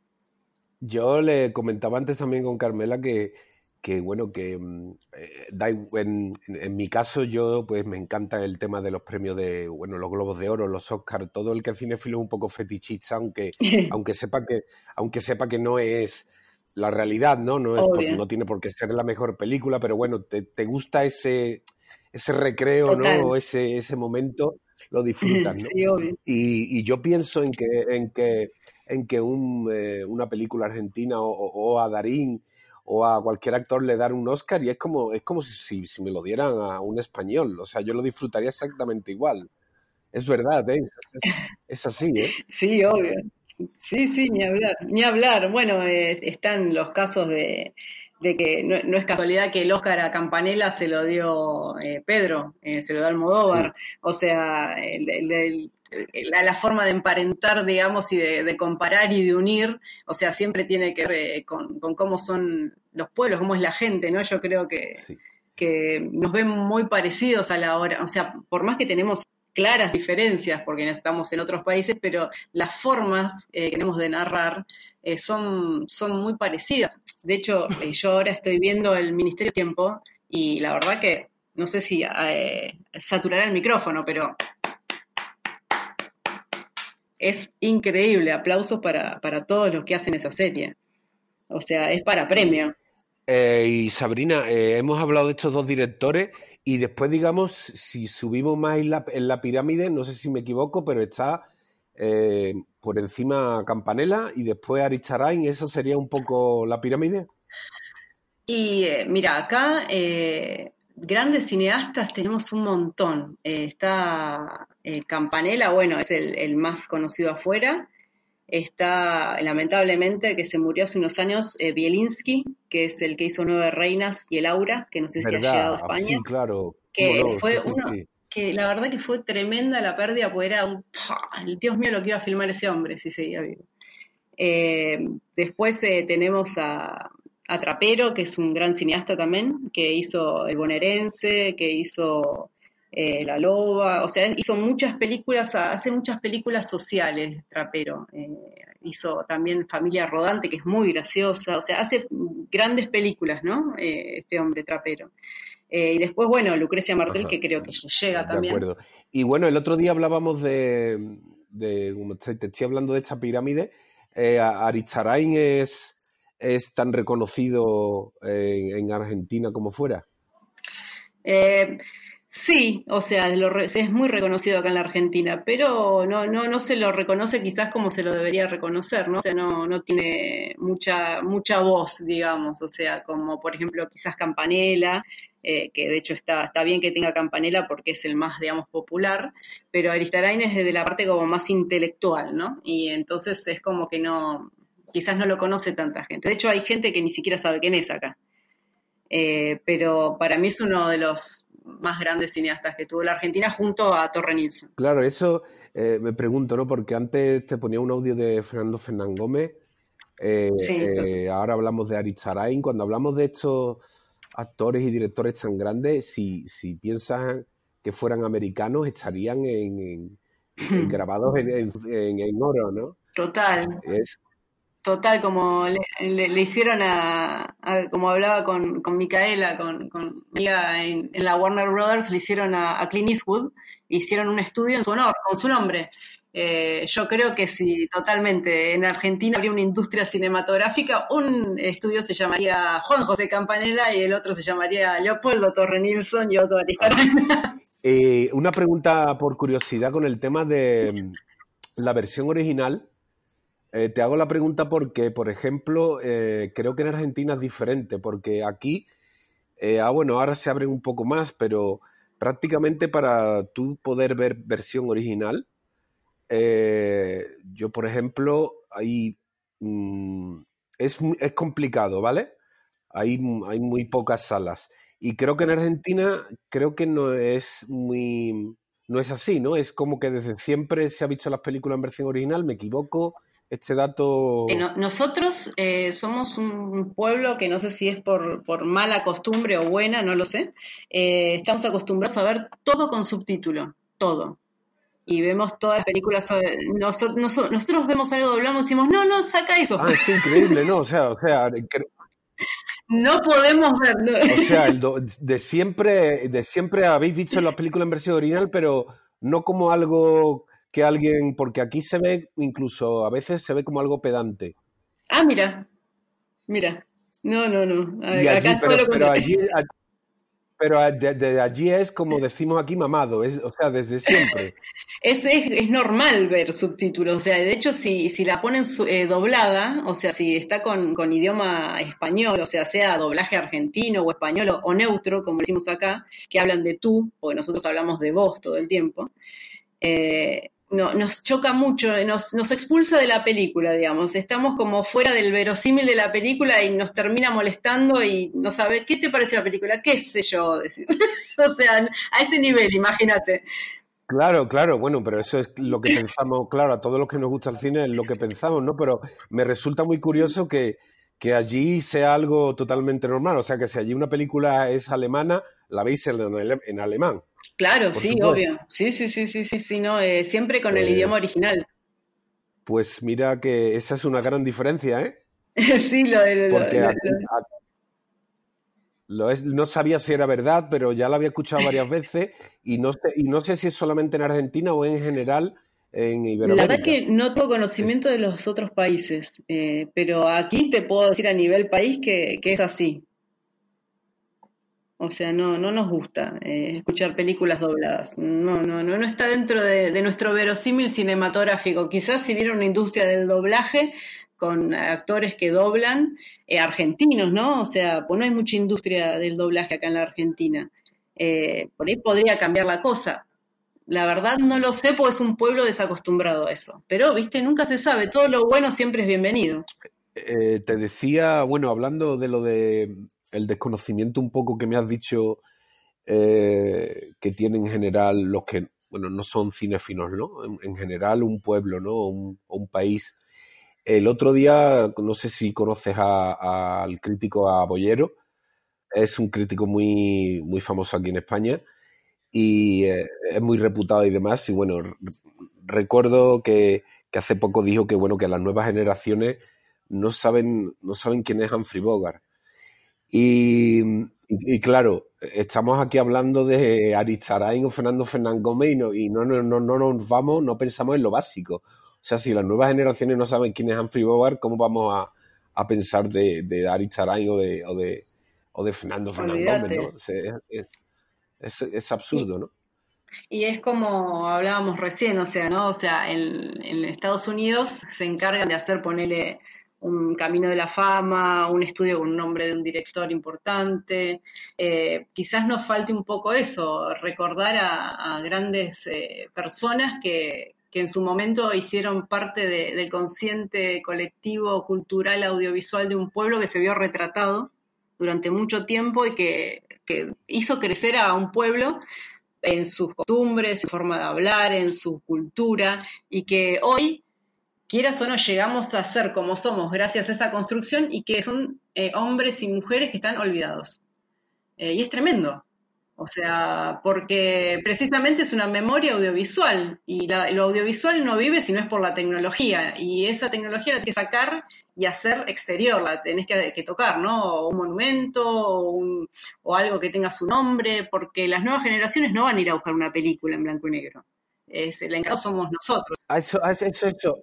Yo le comentaba antes también con Carmela que, que bueno, que eh, da, en, en, mi caso yo pues me encanta el tema de los premios de, bueno, los Globos de Oro, los Oscars, todo el que es cinefilo es un poco fetichista, aunque, aunque sepa que, aunque sepa que no es la realidad, ¿no? No, es por, no tiene por qué ser la mejor película, pero bueno, te, te gusta ese, ese recreo, Total. ¿no? O ese, ese momento lo disfrutan, ¿no? Sí, obvio. Y, y, yo pienso en que, en que, en que un, eh, una película argentina o, o, a Darín o a cualquier actor le dar un Oscar y es como, es como si, si, me lo dieran a un español. O sea, yo lo disfrutaría exactamente igual. Es verdad, ¿eh? es, es, así, ¿eh? Sí, obvio. Sí, sí, ni hablar. Ni hablar. Bueno, eh, están los casos de de que no, no, es casualidad que el Oscar a Campanella se lo dio eh, Pedro, eh, se lo dio Almodóvar, o sea, el, el, el, la, la, forma de emparentar, digamos, y de, de, comparar y de unir, o sea, siempre tiene que ver eh, con, con, cómo son los pueblos, cómo es la gente, ¿no? Yo creo que, sí. que nos ven muy parecidos a la hora, o sea, por más que tenemos claras diferencias porque estamos en otros países, pero las formas eh, que tenemos de narrar eh, son, son muy parecidas. De hecho, eh, yo ahora estoy viendo el Ministerio de Tiempo y la verdad que no sé si eh, saturará el micrófono, pero es increíble. Aplausos para, para todos los que hacen esa serie. O sea, es para premio. Y Sabrina, hemos hablado de estos dos directores y después, digamos, si subimos más en la, en la pirámide, no sé si me equivoco, pero está eh, por encima Campanella y después Aricharain, ¿eso sería un poco la pirámide? Y eh, mira, acá eh, grandes cineastas tenemos un montón. Está Campanella, bueno, es el, el, más conocido afuera. Está, lamentablemente, que se murió hace unos años, Bielinski, que es el que hizo Nueve Reinas y El Aura, que no sé si ha llegado a España. Sí, claro. Que no? fue sí, uno, sí que la verdad que fue tremenda la pérdida, porque era un... Dios mío lo que iba a filmar ese hombre si seguía vivo. Eh, después eh, tenemos a, Trapero, que es un gran cineasta también, que hizo El Bonaerense, que hizo eh, La Loba, o sea, hizo muchas películas, hace muchas películas sociales, Trapero. Hizo también Familia Rodante, que es muy graciosa, o sea, hace grandes películas, ¿no? Este hombre Trapero. Eh, y después, bueno, Lucrecia Martel, Ajá. que creo que llega también. De acuerdo. Y bueno, el otro día hablábamos de, de como te, te estoy hablando de esta pirámide, eh, Aricharain es, es tan reconocido en, en Argentina como fuera. Eh, Sí, o sea, lo, es muy reconocido acá en la Argentina, pero no, no, no se lo reconoce quizás como se lo debería reconocer, ¿no? O sea, no, no tiene mucha, mucha voz, digamos, o sea, como por ejemplo quizás Campanella, eh, que de hecho está, está bien que tenga Campanella porque es el más, digamos, popular, pero Aristarain es de la parte como más intelectual, ¿no? Y entonces es como que no, quizás no lo conoce tanta gente. De hecho, hay gente que ni siquiera sabe quién es acá. Eh, pero para mí es uno de los más grandes cineastas que tuvo la Argentina junto a Torre Nilsson. Claro, eso eh, me pregunto, ¿no? Porque antes te ponía un audio de Fernando Fernán Gómez, eh, Sí. ahora hablamos de Aritzarain. Cuando hablamos de estos actores y directores tan grandes, si, si piensan que fueran americanos, estarían en, en- en grabados en, en- oro, ¿no? Total, Es, total, como le, le- le hicieron a, a- como hablaba con, con Micaela, con, con en, en la Warner Brothers, le hicieron a, a Clint Eastwood, hicieron un estudio en su honor, con su nombre. Eh, yo creo que si totalmente en Argentina habría una industria cinematográfica, un estudio se llamaría Juan José Campanella y el otro se llamaría Leopoldo Torre Nilsson y Otto Aristarán. Eh, una pregunta por curiosidad con el tema de mm, la versión original. Eh, te hago la pregunta porque, por ejemplo, eh, creo que en Argentina es diferente, porque aquí, ah, bueno, ahora se abren un poco más, pero prácticamente para tú poder ver versión original, eh, yo, por ejemplo, ahí mm, es, es complicado, ¿vale? Hay, hay muy pocas salas. Y creo que en Argentina, creo que no es muy, no es así, ¿no? Es como que desde siempre se ha visto las películas en versión original, me equivoco. Este dato. Eh, no- nosotros eh, somos un pueblo que no sé si es por, por mala costumbre o buena, no lo sé. eh, estamos acostumbrados a ver todo con subtítulo, todo. Y vemos todas las películas. eh, noso- noso- nosotros vemos algo, doblamos y decimos, no, no, saca eso. Ah, es increíble, ¿no? O sea, o sea, No podemos ver. no. o sea, el do- de siempre, de siempre habéis visto la película en versión original, pero no como algo que alguien, porque aquí se ve, incluso a veces se ve como algo pedante. Ah, mira, mira. No, no, no. Y Acá es todo pero, lo pero allí, a- pero a- de- de allí es como decimos aquí mamado, es, o sea, desde siempre. Es, es, es normal ver subtítulos, o sea, de hecho si, si la ponen su- eh, doblada, o sea, si está con, con idioma español, o sea, sea doblaje argentino o español o, o neutro, como decimos acá, que hablan de tú, porque nosotros hablamos de vos todo el tiempo, eh, no, nos choca mucho, nos, nos expulsa de la película, digamos, estamos como fuera del verosímil de la película y nos termina molestando y no sabe, ¿qué te pareció la película? ¿Qué sé yo? Decís. o sea, a ese nivel, imagínate. Claro, claro, bueno, pero eso es lo que pensamos, claro, a todos los que nos gusta el cine es lo que pensamos, ¿no? Pero me resulta muy curioso que, que allí sea algo totalmente normal, o sea, que si allí una película es alemana, la veis en, en alemán. Claro, Por sí, supuesto. obvio. Sí, sí, sí, sí, sí, sí, no, eh, siempre con el Pues- idioma original. Pues mira que esa es una gran diferencia, ¿eh? sí, lo de Porque lo- aquí- a- lo es, no sabía si era verdad, pero ya la había escuchado varias veces y no sé, y no sé si es solamente en Argentina o en general en La Iberoamérica. verdad que no tengo conocimiento de los otros países, eh, pero aquí te puedo decir a nivel país que, que es así. O sea, no, no nos gusta eh, escuchar películas dobladas. No, no, no, no está dentro de, nuestro verosímil cinematográfico. Quizás si viera una industria del doblaje con actores que doblan, eh, argentinos, ¿no? O sea, pues no hay mucha industria del doblaje acá en la Argentina. Eh, por ahí podría cambiar la cosa. La verdad no lo sé porque es un pueblo desacostumbrado a eso. Pero, viste, nunca se sabe. Todo lo bueno siempre es bienvenido. Te decía, bueno, hablando de lo de el desconocimiento un poco que me has dicho eh, que tienen en general los que, bueno, no son cinéfilos, ¿no? En, en general un pueblo, ¿no? Un, país. El otro día, no sé si conoces al crítico a Bollero, es un crítico muy, muy famoso aquí en España y eh, es muy reputado y demás. Y bueno, recuerdo que, que hace poco dijo que bueno, que las nuevas generaciones no saben, no saben quién es Humphrey Bogart. Y, y- y claro, estamos aquí hablando de Aristarain o Fernando Fernán Gómez y, no, y no, no, no, no nos vamos, no pensamos en lo básico. O sea, si las nuevas generaciones no saben quién es Humphrey Bogart, ¿cómo vamos a, a pensar de, de Aristarain o de, o de, o de Fernando Fernán Gómez? ¿no? O sea, es, es- es absurdo, ¿no? Y es como hablábamos recién, o sea, ¿no? O sea, en, en Estados Unidos se encargan de hacer, ponerle un camino de la fama, un estudio con un nombre de un director importante. Eh, quizás nos falte un poco eso, recordar a, grandes eh, personas que, que en su momento hicieron parte de- del consciente colectivo cultural audiovisual de un pueblo que se vio retratado durante mucho tiempo y que, que hizo crecer a un pueblo en sus costumbres, en su forma de hablar, en su cultura, y que hoy, quieras o no, llegamos a ser como somos gracias a esa construcción y que son eh, hombres y mujeres que están olvidados. Eh, y es tremendo. O sea, porque precisamente es una memoria audiovisual y lo audiovisual no vive si no es por la tecnología y esa tecnología la tienes que sacar y hacer exterior, la tenés que, tocar, ¿no? O un monumento o, algo que tenga su nombre, porque las nuevas generaciones no van a ir a buscar una película en blanco y negro. Es, el encargado somos nosotros. Eso, eso, eso,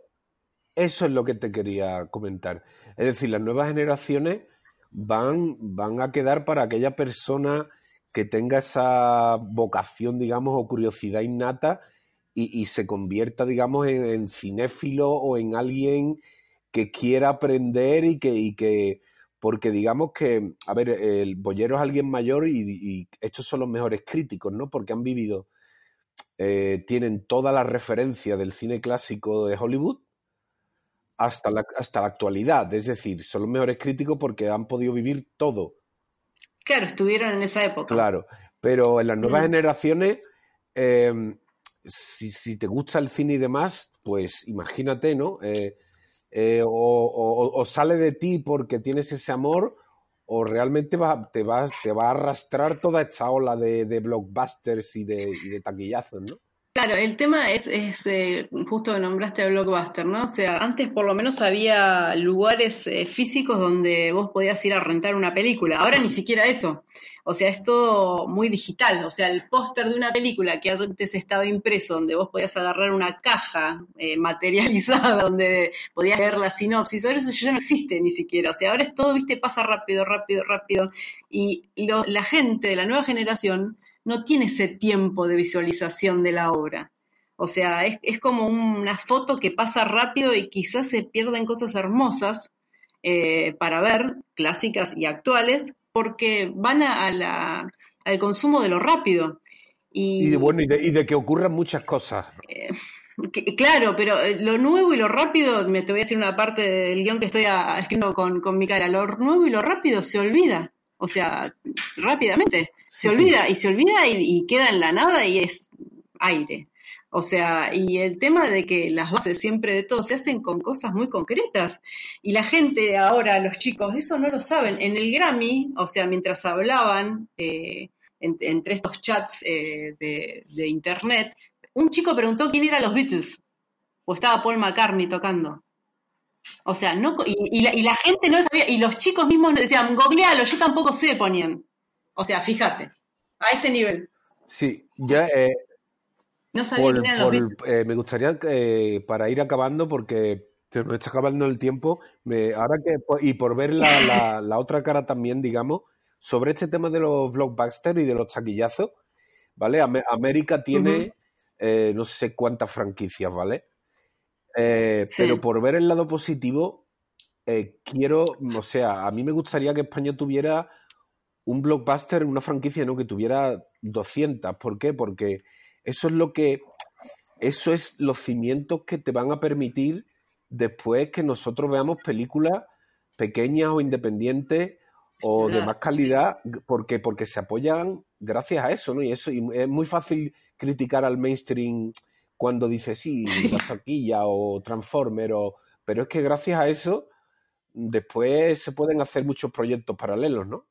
eso, es lo que te quería comentar. Es decir, las nuevas generaciones van, van a quedar para aquella persona que tenga esa vocación, digamos, o curiosidad innata y, y se convierta, digamos, en, cinéfilo o en alguien que quiera aprender y que, y que porque digamos que, a ver, el boyero es alguien mayor y, y estos son los mejores críticos, ¿no? Porque han vivido, eh, tienen toda la referencia del cine clásico de Hollywood hasta la, hasta la actualidad. Es decir, son los mejores críticos porque han podido vivir todo. Claro, estuvieron en esa época. Claro, pero en las nuevas Mm. generaciones, eh, si, si te gusta el cine y demás, pues imagínate, ¿no? Eh, eh, o, o- o sale de ti porque tienes ese amor, o realmente va, te, va, te va a arrastrar toda esta ola de, de blockbusters y de, y de taquillazos, ¿no? Claro, el tema es, es eh, justo nombraste a Blockbuster, ¿no? O sea, antes por lo menos había lugares eh, físicos donde vos podías ir a rentar una película. Ahora ni siquiera eso. O sea, es todo muy digital. O sea, el póster de una película que antes estaba impreso, donde vos podías agarrar una caja eh, materializada, donde podías ver la sinopsis, ahora eso ya no existe ni siquiera. O sea, ahora es todo, viste, pasa rápido, rápido, rápido. Y lo- la gente de la nueva generación no tiene ese tiempo de visualización de la obra. O sea, es, es como una foto que pasa rápido y quizás se pierden cosas hermosas eh, para ver, clásicas y actuales, porque van a, a la- al consumo de lo rápido. Y de, bueno, y de, y de que ocurran muchas cosas. Que- claro, pero eh, lo nuevo y lo rápido, me te voy a decir una parte del guion que estoy a- escribiendo con, con Micaela, lo nuevo y lo rápido se olvida, o sea, rápidamente, se olvida y se olvida y, queda en la nada y es aire. O sea, y el tema de que las bases siempre de todo se hacen con cosas muy concretas. Y la gente ahora, los chicos, eso no lo saben. En el Grammy, o sea, mientras hablaban eh, en- entre estos chats eh, de, internet, un chico preguntó quién eran los Beatles. O estaba Paul McCartney tocando. O sea, no, y, y la, y la gente no lo sabía. Y los chicos mismos decían, googlealo, yo tampoco sé, ponían. O sea, fíjate, a ese nivel. Sí, ya eh, No sabía por- eran por- eh, me gustaría que para ir acabando, porque se nos está acabando el tiempo, me, ahora que y por ver la, la- la otra cara también, digamos, sobre este tema de los blockbusters y de los taquillazos, ¿vale? América tiene eh, no sé cuántas franquicias, ¿vale? Eh, Sí. Pero por ver el lado positivo, eh, quiero, o sea, a mí me gustaría que España tuviera un blockbuster, una franquicia, ¿no? Que tuviera 200. ¿Por qué? Porque eso es lo que, eso es los cimientos que te van a permitir después que nosotros veamos películas pequeñas o independientes o de más calidad, porque, porque se apoyan gracias a eso, ¿no? Y eso, y es muy fácil criticar al mainstream cuando dice sí, la saquilla o Transformer, o, pero es que gracias a eso después se pueden hacer muchos proyectos paralelos, ¿no?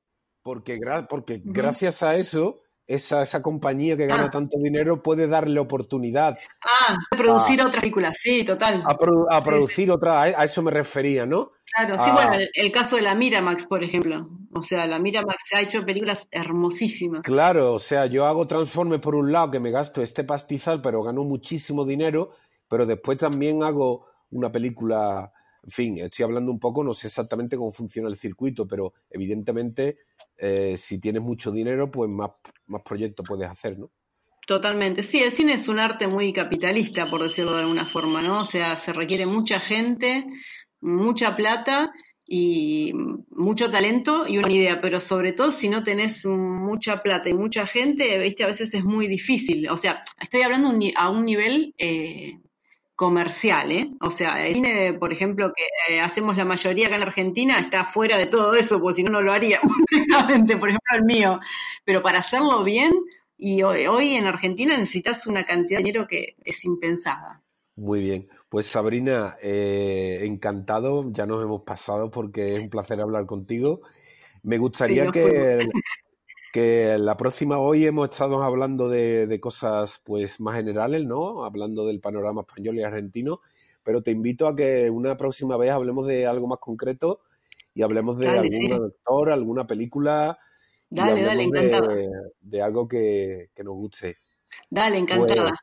Porque, gra- porque Ujú. gracias a eso, esa, esa compañía que gana Ah. tanto dinero puede darle oportunidad Ah, producir a, otra película, sí, total. a produ- a Sí, producir otra, a, eso me refería, ¿no? Claro, sí, bueno, el, el caso de la Miramax, por ejemplo. O sea, la Miramax ha hecho películas hermosísimas. Claro, o sea, yo hago Transformers por un lado, que me gasto este pastizal, pero gano muchísimo dinero, pero después también hago una película, en fin, estoy hablando un poco, no sé exactamente cómo funciona el circuito, pero evidentemente eh, si tienes mucho dinero, pues más, más proyectos puedes hacer, ¿no? Totalmente. Sí, el cine es un arte muy capitalista, por decirlo de alguna forma, ¿no? O sea, se requiere mucha gente, mucha plata y mucho talento y una idea, pero sobre todo si no tenés mucha plata y mucha gente, viste, a veces es muy difícil. O sea, estoy hablando a un nivel eh, comercial, ¿eh? O sea, el cine, por ejemplo, que eh, hacemos la mayoría acá en Argentina, está fuera de todo eso, porque si no, no lo haríamos directamente, por ejemplo, el mío. Pero para hacerlo bien, y hoy, hoy en Argentina necesitas una cantidad de dinero que es impensada. Muy bien. Pues Sabrina, eh, encantado, ya nos hemos pasado porque es un placer hablar contigo. Me gustaría Sí, que, que la próxima, hoy hemos estado hablando de, de cosas pues más generales, ¿no? Hablando del panorama español y argentino, pero te invito a que una próxima vez hablemos de algo más concreto y hablemos de Dale, algún sí. actor, alguna película Dale, dale, encantada. de, de algo que, que nos guste. Dale, encantada. Pues,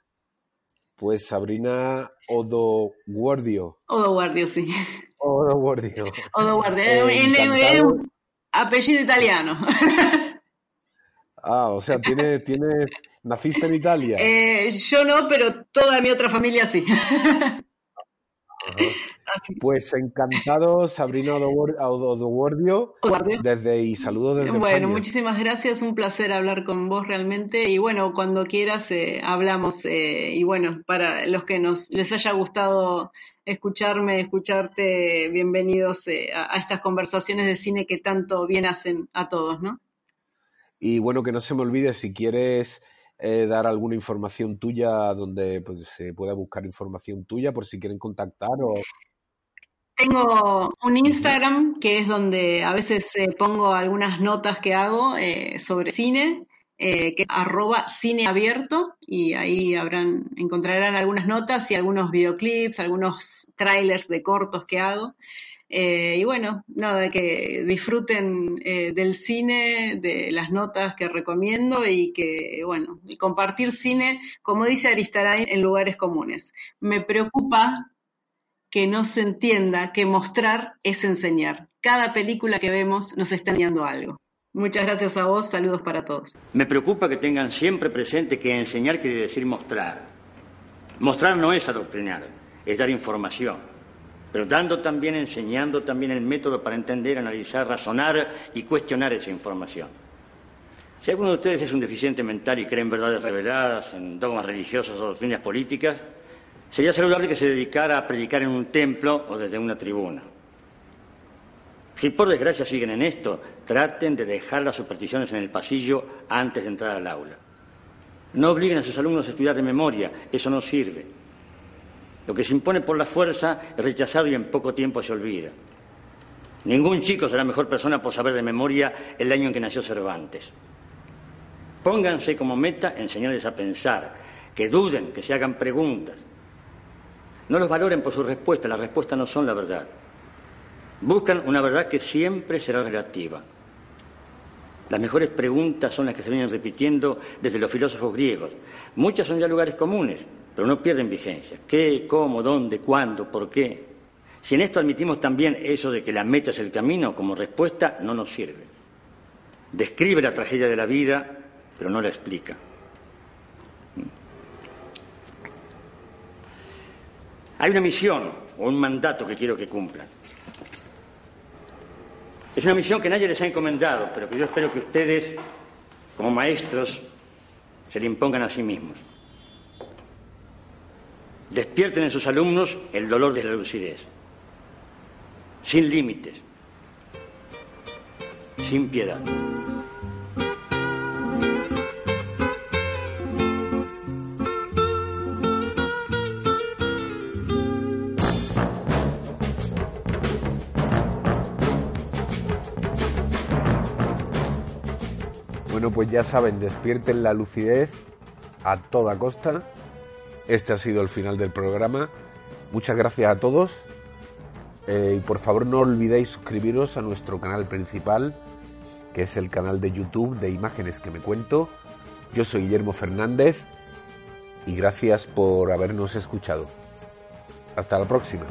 pues Sabrina Odo Guardio. Odo Guardio, sí. Odo Guardio. Odo Guardio. Eh, apellido italiano. Ah, o sea, tiene, tiene, naciste en Italia. Eh, yo no, pero toda mi otra familia sí. Pues encantado, Sabrina Odoguar- Odo- Odoguardio, Odoguardio. desde y saludos desde Bueno, España. muchísimas gracias, un placer hablar con vos realmente y bueno, cuando quieras eh, hablamos eh, y bueno, para los que nos les haya gustado escucharme, escucharte, bienvenidos eh, a, a estas conversaciones de cine que tanto bien hacen a todos, ¿no? Y bueno, que no se me olvide, si quieres eh, dar alguna información tuya donde pues, se pueda buscar información tuya por si quieren contactar o... Tengo un Instagram que es donde a veces eh, pongo algunas notas que hago eh, sobre cine, que es arroba cine abierto, y ahí habrán, encontrarán algunas notas y algunos videoclips, algunos trailers de cortos que hago. Eh, y bueno, nada, que disfruten eh, del cine, de las notas que recomiendo y que, bueno, compartir cine, como dice Aristarain, en lugares comunes. Me preocupa que no se entienda que mostrar es enseñar. Cada película que vemos nos está enseñando algo. Muchas gracias a vos, saludos para todos. Me preocupa que tengan siempre presente que enseñar quiere decir mostrar. Mostrar no es adoctrinar, es dar información. Pero dando también, enseñando también el método para entender, analizar, razonar y cuestionar esa información. Si alguno de ustedes es un deficiente mental y cree en verdades reveladas, en dogmas religiosos o doctrinas políticas, sería saludable que se dedicara a predicar en un templo o desde una tribuna. Si por desgracia siguen en esto, traten de dejar las supersticiones en el pasillo antes de entrar al aula. No obliguen a sus alumnos a estudiar de memoria, eso no sirve. Lo que se impone por la fuerza es rechazado y en poco tiempo se olvida. Ningún chico será mejor persona por saber de memoria el año en que nació Cervantes. Pónganse como meta enseñarles a pensar, que duden, que se hagan preguntas. No los valoren por sus respuestas, las respuestas no son la verdad. Buscan una verdad que siempre será relativa. Las mejores preguntas son las que se vienen repitiendo desde los filósofos griegos. Muchas son ya lugares comunes, pero no pierden vigencia. ¿Qué, cómo, dónde, cuándo, por qué? Si en esto admitimos también eso de que la meta es el camino, como respuesta no nos sirve. Describe la tragedia de la vida, pero no la explica. Hay una misión o un mandato que quiero que cumplan. Es una misión que nadie les ha encomendado, pero que yo espero que ustedes, como maestros, se le impongan a sí mismos. Despierten en sus alumnos el dolor de la lucidez, sin límites, sin piedad. Bueno, pues ya saben, despierten la lucidez a toda costa. Este ha sido el final del programa. Muchas gracias a todos. Eh, y por favor no olvidéis suscribiros a nuestro canal principal, que es el canal de YouTube de Imágenes que me cuento. Yo soy Guillermo Fernández y gracias por habernos escuchado. Hasta la próxima.